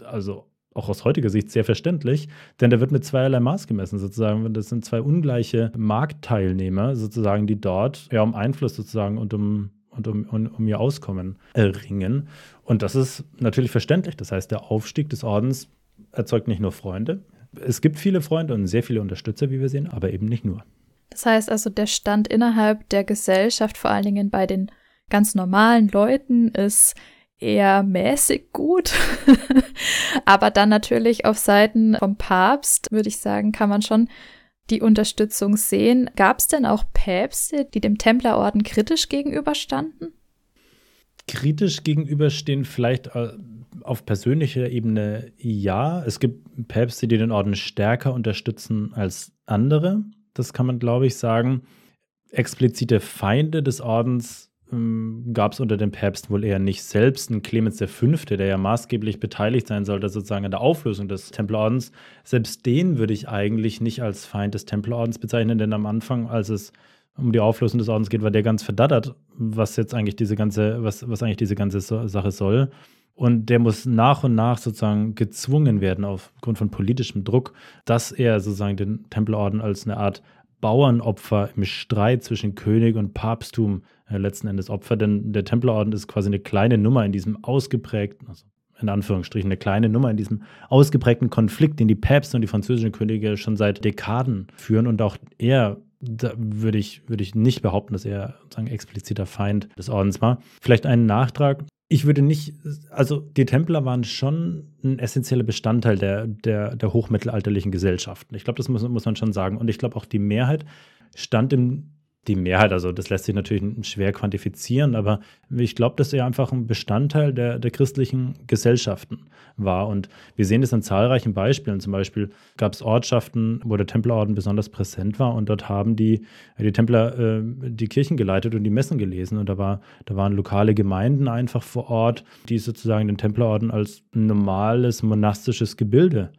Also auch aus heutiger Sicht sehr verständlich, denn da wird mit zweierlei Maß gemessen sozusagen. Das sind zwei ungleiche Marktteilnehmer sozusagen, die dort ja um Einfluss sozusagen und um und um, um, um ihr Auskommen ringen. Und das ist natürlich verständlich. Das heißt, der Aufstieg des Ordens erzeugt nicht nur Freunde. Es gibt viele Freunde und sehr viele Unterstützer, wie wir sehen, aber eben nicht nur. Das heißt also, der Stand innerhalb der Gesellschaft, vor allen Dingen bei den ganz normalen Leuten, ist eher mäßig gut. Aber dann natürlich auf Seiten vom Papst, würde ich sagen, kann man schon die Unterstützung sehen. Gab es denn auch Päpste, die dem Templerorden kritisch gegenüberstanden? Kritisch gegenüberstehen vielleicht äh, auf persönlicher Ebene ja. Es gibt Päpste, die den Orden stärker unterstützen als andere. Das kann man, glaube ich, sagen. Explizite Feinde des Ordens ähm, gab es unter den Päpsten wohl eher nicht. Selbst ein Clemens V., der ja maßgeblich beteiligt sein sollte, sozusagen an der Auflösung des Tempelordens, selbst den würde ich eigentlich nicht als Feind des Tempelordens bezeichnen, denn am Anfang, als es um die Auflösung des Ordens geht, war der ganz verdattert, was jetzt eigentlich diese ganze, was, was eigentlich diese ganze Sache soll. Und der muss nach und nach sozusagen gezwungen werden, aufgrund von politischem Druck, dass er sozusagen den Tempelorden als eine Art Bauernopfer im Streit zwischen König und Papsttum letzten Endes Opfer, denn der Templerorden ist quasi eine kleine Nummer in diesem ausgeprägten, also in Anführungsstrichen eine kleine Nummer in diesem ausgeprägten Konflikt, den die Päpste und die französischen Könige schon seit Dekaden führen und auch er da würde ich, würde ich nicht behaupten, dass er sozusagen expliziter Feind des Ordens war. Vielleicht einen Nachtrag ich würde nicht, also die Templer waren schon ein essentieller Bestandteil der, der, der hochmittelalterlichen Gesellschaften. Ich glaube, das muss, muss man schon sagen. Und ich glaube auch die Mehrheit stand im die Mehrheit. Also das lässt sich natürlich schwer quantifizieren, aber ich glaube, dass er einfach ein Bestandteil der, der christlichen Gesellschaften war. Und wir sehen das an zahlreichen Beispielen. Zum Beispiel gab es Ortschaften, wo der Templerorden besonders präsent war und dort haben die, die Templer äh, die Kirchen geleitet und die Messen gelesen. Und da, war, da waren lokale Gemeinden einfach vor Ort, die sozusagen den Templerorden als normales monastisches Gebilde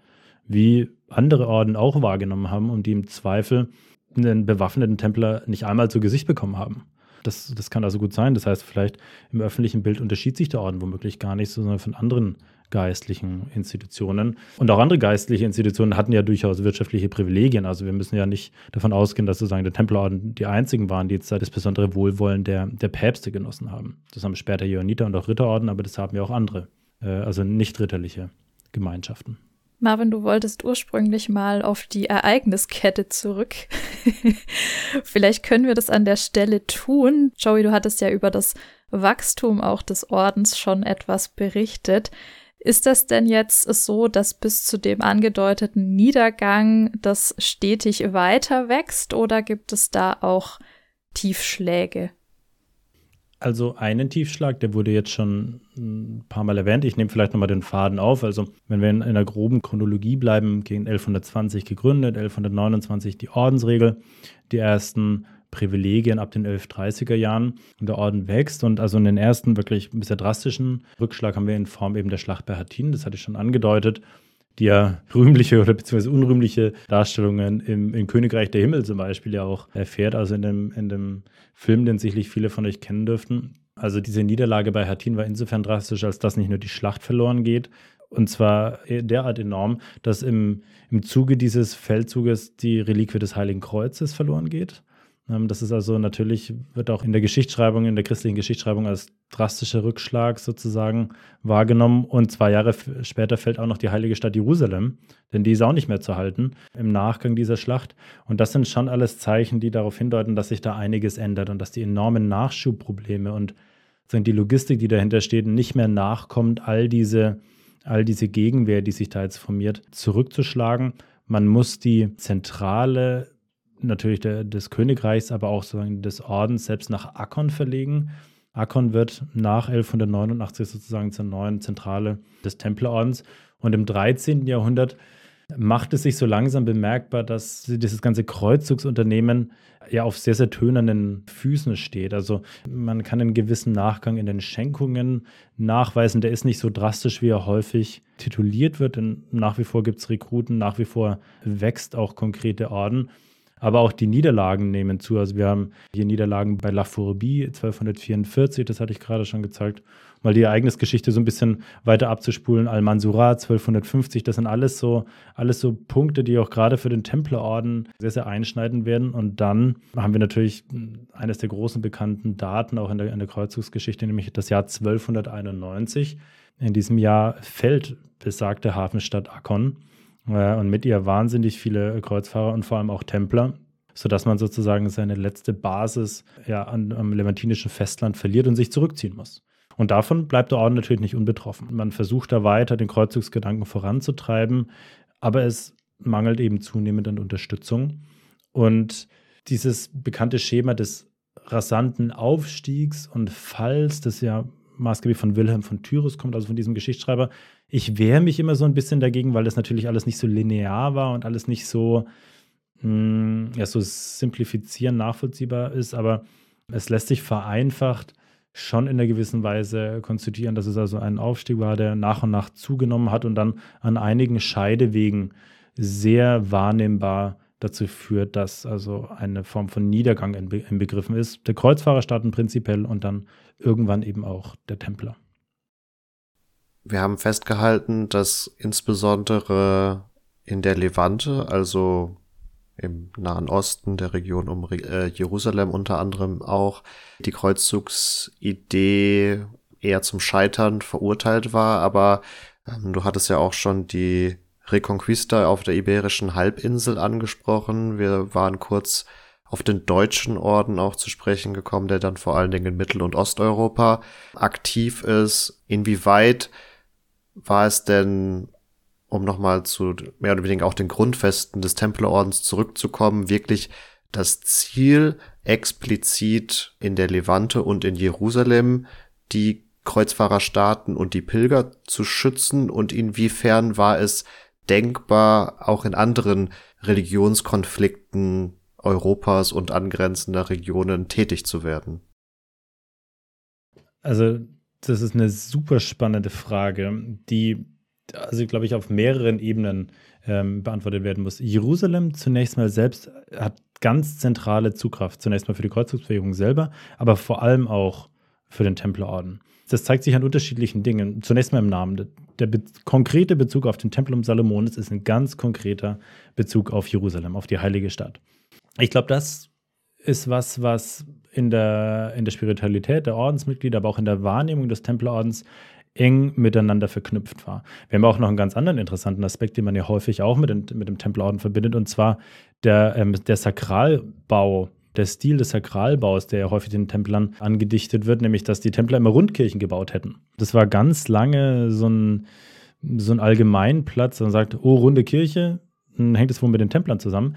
wie andere Orden auch wahrgenommen haben und die im Zweifel einen bewaffneten Templer nicht einmal zu Gesicht bekommen haben. Das, das kann also gut sein. Das heißt, vielleicht im öffentlichen Bild unterschied sich der Orden womöglich gar nicht, sondern von anderen geistlichen Institutionen. Und auch andere geistliche Institutionen hatten ja durchaus wirtschaftliche Privilegien. Also wir müssen ja nicht davon ausgehen, dass sozusagen der Templerorden die einzigen waren, die jetzt das besondere Wohlwollen der, der Päpste genossen haben. Das haben später Johanniter und auch Ritterorden, aber das haben ja auch andere, äh, also nicht ritterliche Gemeinschaften. Marvin, du wolltest ursprünglich mal auf die Ereigniskette zurück. Vielleicht können wir das an der Stelle tun. Joey, du hattest ja über das Wachstum auch des Ordens schon etwas berichtet. Ist das denn jetzt so, dass bis zu dem angedeuteten Niedergang das stetig weiter wächst oder gibt es da auch Tiefschläge? Also einen Tiefschlag, der wurde jetzt schon ein paar Mal erwähnt. Ich nehme vielleicht nochmal den Faden auf. Also wenn wir in einer groben Chronologie bleiben, gegen 1120 gegründet, 1129 die Ordensregel, die ersten Privilegien ab den 1130er Jahren und der Orden wächst. Und also in den ersten wirklich bisschen drastischen Rückschlag haben wir in Form eben der Schlacht bei Hattin, das hatte ich schon angedeutet die ja rühmliche oder beziehungsweise unrühmliche Darstellungen im, im, Königreich der Himmel zum Beispiel ja auch erfährt, also in dem, in dem Film, den sicherlich viele von euch kennen dürften. Also diese Niederlage bei Hattin war insofern drastisch, als dass nicht nur die Schlacht verloren geht, und zwar derart enorm, dass im, im Zuge dieses Feldzuges die Reliquie des Heiligen Kreuzes verloren geht. Ähm, das ist also natürlich, wird auch in der Geschichtsschreibung, in der christlichen Geschichtsschreibung als drastischer Rückschlag sozusagen wahrgenommen. Und zwei Jahre später fällt auch noch die heilige Stadt Jerusalem, denn die ist auch nicht mehr zu halten im Nachgang dieser Schlacht. Und das sind schon alles Zeichen, die darauf hindeuten, dass sich da einiges ändert und dass die enormen Nachschubprobleme und die Logistik, die dahinter steht, nicht mehr nachkommt, all diese, all diese Gegenwehr, die sich da jetzt formiert, zurückzuschlagen. Man muss die zentrale natürlich der, des Königreichs, aber auch sozusagen des Ordens selbst nach Akkon verlegen. Akkon wird nach 1189 sozusagen zur neuen Zentrale des Templerordens. Und im 13. Jahrhundert macht es sich so langsam bemerkbar, dass dieses ganze Kreuzzugsunternehmen ja auf sehr, sehr tönenden Füßen steht. Also man kann einen gewissen Nachgang in den Schenkungen nachweisen. Der ist nicht so drastisch, wie er häufig tituliert wird, denn nach wie vor gibt es Rekruten, nach wie vor wächst auch konkrete Orden. Aber auch die Niederlagen nehmen zu. Also wir haben hier Niederlagen bei La Fourbie 1244, das hatte ich gerade schon gezeigt. Mal die Ereignisgeschichte so ein bisschen weiter abzuspulen. Al-Mansura 1250, das sind alles so, alles so Punkte, die auch gerade für den Templerorden sehr, sehr einschneiden werden. Und dann haben wir natürlich eines der großen bekannten Daten auch in der, in der Kreuzungsgeschichte, nämlich das Jahr 1291. In diesem Jahr fällt besagte Hafenstadt Akkon und mit ihr wahnsinnig viele Kreuzfahrer und vor allem auch Templer, sodass man sozusagen seine letzte Basis ja, an, am levantinischen Festland verliert und sich zurückziehen muss. Und davon bleibt der Orden natürlich nicht unbetroffen. Man versucht da weiter den Kreuzungsgedanken voranzutreiben, aber es mangelt eben zunehmend an Unterstützung. Und dieses bekannte Schema des rasanten Aufstiegs und Falls, das ja maßgeblich von Wilhelm von Tyrus kommt, also von diesem Geschichtsschreiber, ich wehre mich immer so ein bisschen dagegen, weil das natürlich alles nicht so linear war und alles nicht so, mh, hm, ja, so simplifizieren, nachvollziehbar ist, aber es lässt sich vereinfacht schon in einer gewissen Weise konstituieren, dass es also ein Aufstieg war, der nach und nach zugenommen hat und dann an einigen Scheidewegen sehr wahrnehmbar dazu führt, dass also eine Form von Niedergang inbegriffen ist. Der Kreuzfahrerstaaten prinzipiell und dann irgendwann eben auch der Templer. Wir haben festgehalten, dass insbesondere in der Levante, also im Nahen Osten, der Region um äh, Jerusalem unter anderem auch, die Kreuzzugsidee eher zum Scheitern verurteilt war. Aber ähm, du hattest ja auch schon die Reconquista auf der Iberischen Halbinsel angesprochen. Wir waren kurz auf den deutschen Orden auch zu sprechen gekommen, der dann vor allen Dingen in Mittel- und Osteuropa aktiv ist. Inwieweit war es denn, um nochmal zu mehr oder weniger auch den Grundfesten des Templerordens zurückzukommen, wirklich das Ziel, explizit in der Levante und in Jerusalem die Kreuzfahrerstaaten und die Pilger zu schützen und inwiefern war es denkbar, auch in anderen Religionskonflikten Europas und angrenzender Regionen tätig zu werden? Also, das ist eine super spannende Frage, die, also glaube ich, auf mehreren Ebenen ähm, beantwortet werden muss. Jerusalem zunächst mal selbst hat ganz zentrale Zugkraft, zunächst mal für die Kreuzzugsbewegung selber, aber vor allem auch für den Templerorden. Das zeigt sich an unterschiedlichen Dingen. Zunächst mal im Namen. Der, be konkrete Bezug auf den Tempel um Salomones ist ein ganz konkreter Bezug auf Jerusalem, auf die heilige Stadt. Ich glaube, das ist was, was in der, in der Spiritualität der Ordensmitglieder, aber auch in der Wahrnehmung des Templerordens eng miteinander verknüpft war. Wir haben auch noch einen ganz anderen interessanten Aspekt, den man ja häufig auch mit, den, mit dem Templerorden verbindet, und zwar der, ähm, der Sakralbau der Stil des Sakralbaus, der ja häufig den Templern angedichtet wird, nämlich dass die Templer immer Rundkirchen gebaut hätten. Das war ganz lange so ein, so ein Allgemeinplatz. Man sagt, oh, runde Kirche, hängt es wohl mit den Templern zusammen.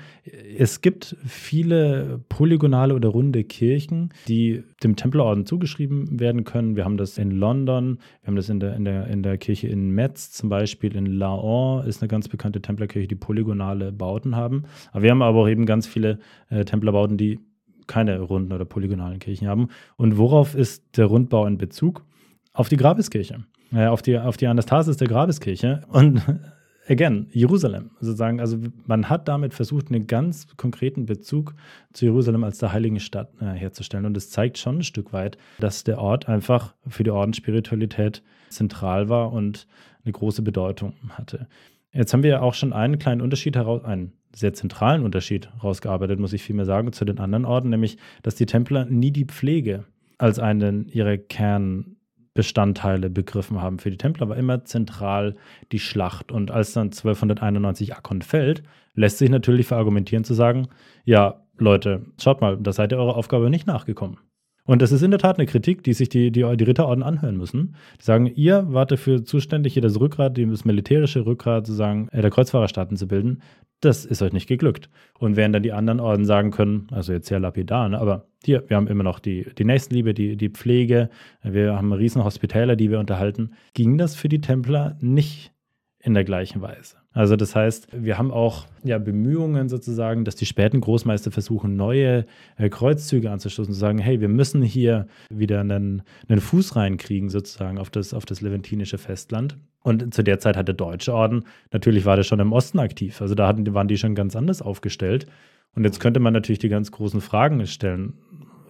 Es gibt viele polygonale oder runde Kirchen, die dem Templerorden zugeschrieben werden können. Wir haben das in London, wir haben das in der, in der, in der Kirche in Metz zum Beispiel, in Laon ist eine ganz bekannte Templerkirche, die polygonale Bauten haben. Aber wir haben aber auch eben ganz viele äh, Templerbauten, die keine runden oder polygonalen Kirchen haben. Und worauf ist der Rundbau in Bezug? Auf die Grabeskirche. Äh, auf, die, auf die Anastasis der Grabeskirche. Und again, Jerusalem sozusagen. Also man hat damit versucht, einen ganz konkreten Bezug zu Jerusalem als der heiligen Stadt äh, herzustellen. Und es zeigt schon ein Stück weit, dass der Ort einfach für die Ordensspiritualität zentral war und eine große Bedeutung hatte. Jetzt haben wir auch schon einen kleinen Unterschied heraus, einen sehr zentralen Unterschied herausgearbeitet, muss ich vielmehr sagen, zu den anderen Orden, nämlich, dass die Templer nie die Pflege als einen ihrer Kernbestandteile begriffen haben. Für die Templer war immer zentral die Schlacht. Und als dann 1291 Akkon fällt, lässt sich natürlich verargumentieren zu sagen, ja, Leute, schaut mal, da seid ihr eurer Aufgabe nicht nachgekommen. Und das ist in der Tat eine Kritik, die sich die, die, die Ritterorden anhören müssen. Die sagen, ihr wart dafür zuständig, hier das Rückgrat, das militärische Rückgrat sozusagen äh, der Kreuzfahrerstaaten zu bilden. Das ist euch nicht geglückt. Und während dann die anderen Orden sagen können, also jetzt sehr lapidar, ne, aber hier, wir haben immer noch die, die Nächstenliebe, die, die Pflege, wir haben riesen Hospitäler, die wir unterhalten, ging das für die Templer nicht in der gleichen Weise. Also das heißt, wir haben auch ja, Bemühungen sozusagen, dass die späten Großmeister versuchen, neue äh, Kreuzzüge anzustoßen, zu sagen, hey, wir müssen hier wieder einen, einen Fuß reinkriegen sozusagen auf das, auf das leventinische Festland. Und zu der Zeit hat der Deutsche Orden, natürlich war der schon im Osten aktiv, also da hatten, waren die schon ganz anders aufgestellt. Und jetzt könnte man natürlich die ganz großen Fragen stellen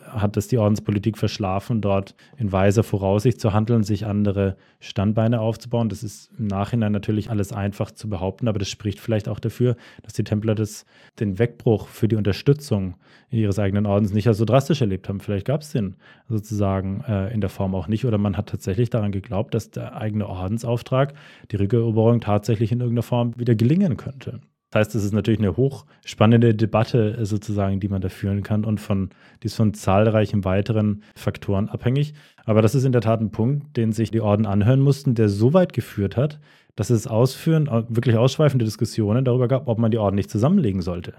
hat es die Ordenspolitik verschlafen, dort in weiser Voraussicht zu handeln, sich andere Standbeine aufzubauen. Das ist im Nachhinein natürlich alles einfach zu behaupten, aber das spricht vielleicht auch dafür, dass die Templer das, den Wegbruch für die Unterstützung ihres eigenen Ordens nicht so drastisch erlebt haben. Vielleicht gab es den sozusagen äh, in der Form auch nicht oder man hat tatsächlich daran geglaubt, dass der eigene Ordensauftrag, die Rückeroberung tatsächlich in irgendeiner Form wieder gelingen könnte. Das heißt, es ist natürlich eine hochspannende Debatte sozusagen, die man da führen kann und von, die ist von zahlreichen weiteren Faktoren abhängig. Aber das ist in der Tat ein Punkt, den sich die Orden anhören mussten, der so weit geführt hat, dass es ausführen, wirklich ausschweifende Diskussionen darüber gab, ob man die Orden nicht zusammenlegen sollte.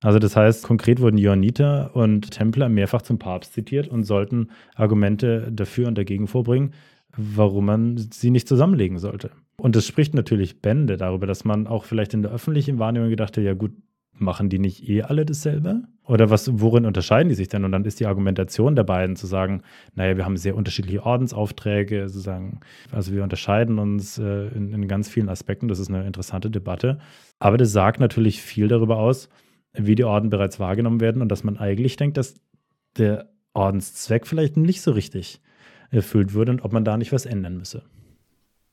Also das heißt, konkret wurden Johanniter und Templer mehrfach zum Papst zitiert und sollten Argumente dafür und dagegen vorbringen, warum man sie nicht zusammenlegen sollte. Und das spricht natürlich Bände darüber, dass man auch vielleicht in der öffentlichen Wahrnehmung gedacht hat, ja gut, machen die nicht eh alle dasselbe? Oder was, worin unterscheiden die sich denn? Und dann ist die Argumentation der beiden zu sagen, naja, wir haben sehr unterschiedliche Ordensaufträge, sozusagen, also wir unterscheiden uns äh, in, in ganz vielen Aspekten. Das ist eine interessante Debatte. Aber das sagt natürlich viel darüber aus, wie die Orden bereits wahrgenommen werden und dass man eigentlich denkt, dass der Ordenszweck vielleicht nicht so richtig erfüllt würde und ob man da nicht was ändern müsse.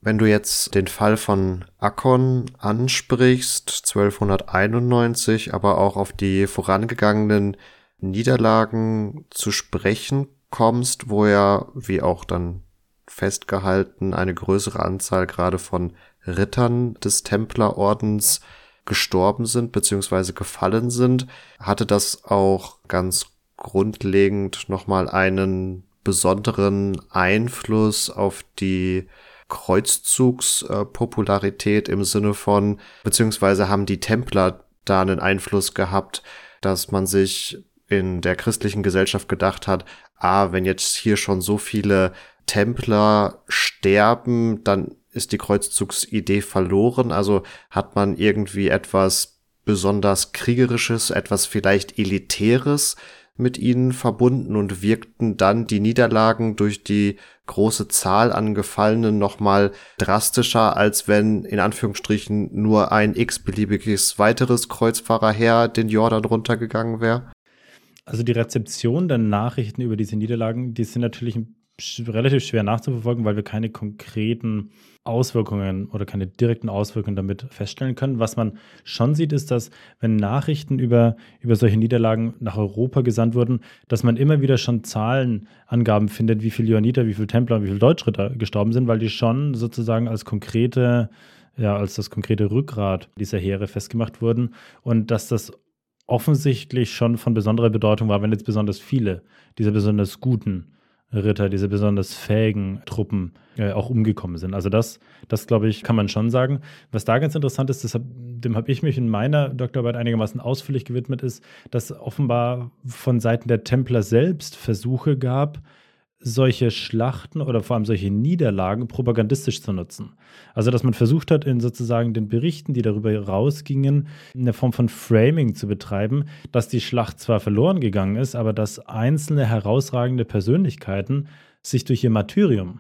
Wenn du jetzt den Fall von Akkon ansprichst, 1291, aber auch auf die vorangegangenen Niederlagen zu sprechen kommst, wo ja, wie auch dann festgehalten, eine größere Anzahl gerade von Rittern des Templerordens gestorben sind bzw. gefallen sind, hatte das auch ganz grundlegend nochmal einen besonderen Einfluss auf die Kreuzzugspopularität im Sinne von, beziehungsweise haben die Templer da einen Einfluss gehabt, dass man sich in der christlichen Gesellschaft gedacht hat, ah, wenn jetzt hier schon so viele Templer sterben, dann ist die Kreuzzugsidee verloren. Also hat man irgendwie etwas besonders kriegerisches, etwas vielleicht elitäres mit ihnen verbunden und wirkten dann die Niederlagen durch die große Zahl an Gefallenen nochmal drastischer, als wenn in Anführungsstrichen nur ein x-beliebiges weiteres Kreuzfahrerheer den Jordan runtergegangen wäre? Also die Rezeption der Nachrichten über diese Niederlagen, die sind natürlich relativ schwer nachzuverfolgen, weil wir keine konkreten Auswirkungen oder keine direkten Auswirkungen damit feststellen können. Was man schon sieht, ist, dass wenn Nachrichten über, über solche Niederlagen nach Europa gesandt wurden, dass man immer wieder schon Zahlenangaben findet, wie viele Johanniter, wie viele Templer, wie viele Deutschritter gestorben sind, weil die schon sozusagen als konkrete, ja, als das konkrete Rückgrat dieser Heere festgemacht wurden und dass das offensichtlich schon von besonderer Bedeutung war, wenn jetzt besonders viele dieser besonders guten Ritter, diese besonders fähigen Truppen äh, auch umgekommen sind. Also das, das glaube ich, kann man schon sagen. Was da ganz interessant ist, hab, dem habe ich mich in meiner Doktorarbeit einigermaßen ausführlich gewidmet, ist, dass offenbar von Seiten der Templer selbst Versuche gab, solche Schlachten oder vor allem solche Niederlagen propagandistisch zu nutzen. Also, dass man versucht hat, in sozusagen den Berichten, die darüber rausgingen, eine Form von Framing zu betreiben, dass die Schlacht zwar verloren gegangen ist, aber dass einzelne herausragende Persönlichkeiten sich durch ihr Martyrium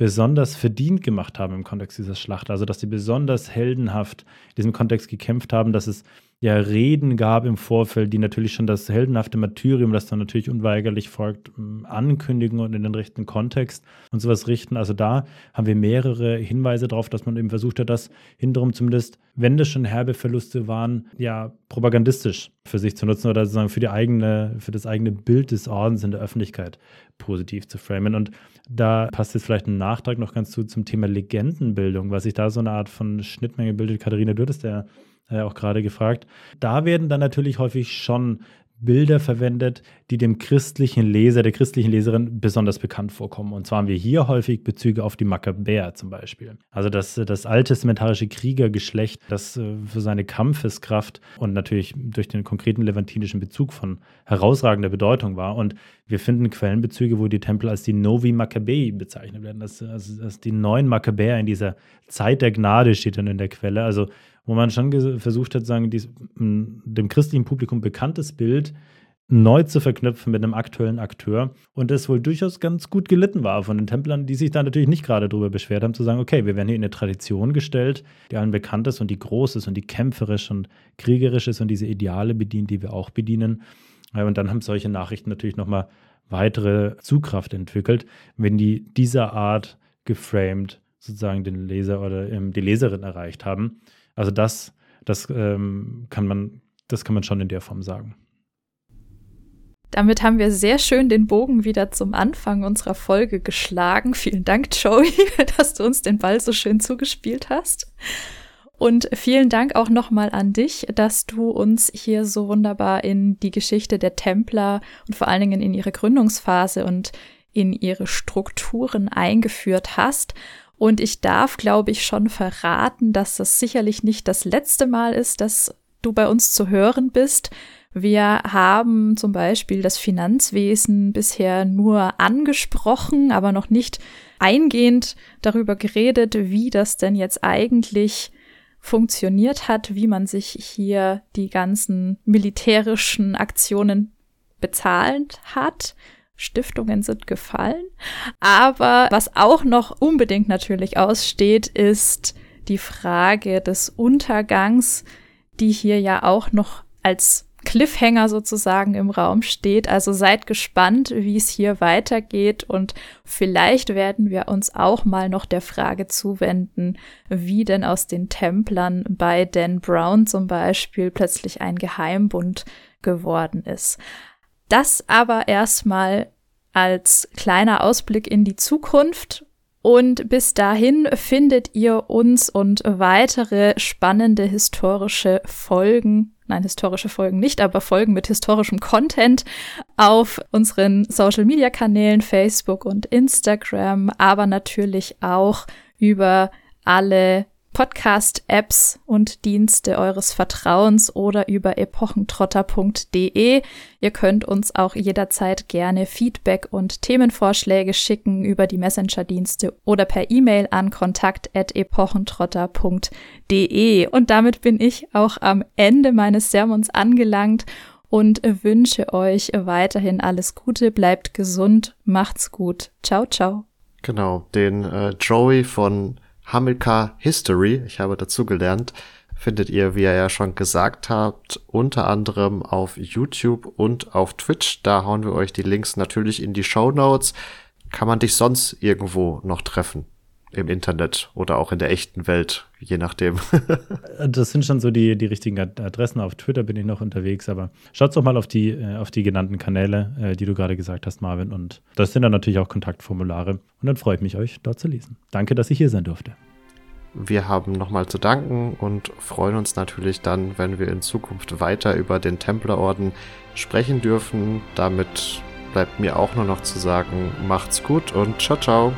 besonders verdient gemacht haben im Kontext dieser Schlacht. Also, dass sie besonders heldenhaft in diesem Kontext gekämpft haben, dass es ja Reden gab im Vorfeld, die natürlich schon das heldenhafte Martyrium, das dann natürlich unweigerlich folgt, ankündigen und in den rechten Kontext und sowas richten. Also da haben wir mehrere Hinweise darauf, dass man eben versucht hat, das hinterher zumindest, wenn das schon herbe Verluste waren, ja propagandistisch für sich zu nutzen oder sozusagen für die eigene, für das eigene Bild des Ordens in der Öffentlichkeit positiv zu framen. Und da passt jetzt vielleicht ein Nachtrag noch ganz zu zum Thema Legendenbildung, was sich da so eine Art von Schnittmenge bildet. Katharina, du hattest ja äh, auch gerade gefragt. Da werden dann natürlich häufig schon Bilder verwendet, die dem christlichen Leser, der christlichen Leserin besonders bekannt vorkommen. Und zwar haben wir hier häufig Bezüge auf die Makkabäer zum Beispiel. Also das, das alttestamentarische Kriegergeschlecht, das äh, für seine Kampfeskraft und natürlich durch den konkreten levantinischen Bezug von herausragender Bedeutung war. Und wir finden Quellenbezüge, wo die Tempel als die Novi Maccabei bezeichnet werden. Das, also, das die neuen Makkabäer in dieser Zeit der Gnade steht dann in der Quelle. Also wo man schon versucht hat, sagen, dies, dem christlichen Publikum bekanntes Bild neu zu verknüpfen mit einem aktuellen Akteur. Und das wohl durchaus ganz gut gelitten war von den Templern, die sich da natürlich nicht gerade darüber beschwert haben, zu sagen, okay, wir werden hier in eine Tradition gestellt, die allen bekannt ist und die groß ist und die kämpferisch und kriegerisch ist und diese Ideale bedient, die wir auch bedienen. Und dann haben solche Nachrichten natürlich nochmal weitere Zugkraft entwickelt, wenn die dieser Art geframed sozusagen den Leser oder ähm, die Leserin erreicht haben. Also das, das ähm, kann man, das kann man schon in der Form sagen. Damit haben wir sehr schön den Bogen wieder zum Anfang unserer Folge geschlagen. Vielen Dank, Joey, dass du uns den Ball so schön zugespielt hast. Und vielen Dank auch nochmal an dich, dass du uns hier so wunderbar in die Geschichte der Templer und vor allen Dingen in ihre Gründungsphase und in ihre Strukturen eingeführt hast. Und ich darf, glaube ich, schon verraten, dass das sicherlich nicht das letzte Mal ist, dass du bei uns zu hören bist. Wir haben zum Beispiel das Finanzwesen bisher nur angesprochen, aber noch nicht eingehend darüber geredet, wie das denn jetzt eigentlich funktioniert hat, wie man sich hier die ganzen militärischen Aktionen bezahlt hat. Stiftungen sind gefallen. Aber was auch noch unbedingt natürlich aussteht, ist die Frage des Untergangs, die hier ja auch noch als Cliffhanger sozusagen im Raum steht. Also seid gespannt, wie es hier weitergeht und vielleicht werden wir uns auch mal noch der Frage zuwenden, wie denn aus den Templern bei Dan Brown zum Beispiel plötzlich ein Geheimbund geworden ist. Das aber erstmal als kleiner Ausblick in die Zukunft. Und bis dahin findet ihr uns und weitere spannende historische Folgen, nein, historische Folgen nicht, aber Folgen mit historischem Content auf unseren Social Media Kanälen Facebook und Instagram, aber natürlich auch über alle Podcast-Apps und Dienste eures Vertrauens oder über epochentrotter.de. Ihr könnt uns auch jederzeit gerne Feedback und Themenvorschläge schicken über die Messenger-Dienste oder per E-Mail an kontakt.epochentrotter.de. Und damit bin ich auch am Ende meines Sermons angelangt und wünsche euch weiterhin alles Gute, bleibt gesund, macht's gut. Ciao, ciao. Genau, den äh, Joey von Hamilcar History, ich habe dazu gelernt, findet ihr, wie ihr ja schon gesagt habt, unter anderem auf YouTube und auf Twitch. Da hauen wir euch die Links natürlich in die Show Notes. Kann man dich sonst irgendwo noch treffen? Im Internet oder auch in der echten Welt, je nachdem. das sind schon so die, die richtigen Adressen. Auf Twitter bin ich noch unterwegs, aber schaut doch mal auf die, äh, auf die genannten Kanäle, äh, die du gerade gesagt hast, Marvin. Und das sind dann natürlich auch Kontaktformulare. Und dann freue ich mich, euch dort zu lesen. Danke, dass ich hier sein durfte. Wir haben nochmal zu danken und freuen uns natürlich dann, wenn wir in Zukunft weiter über den Templerorden sprechen dürfen. Damit bleibt mir auch nur noch zu sagen, macht's gut und ciao, ciao.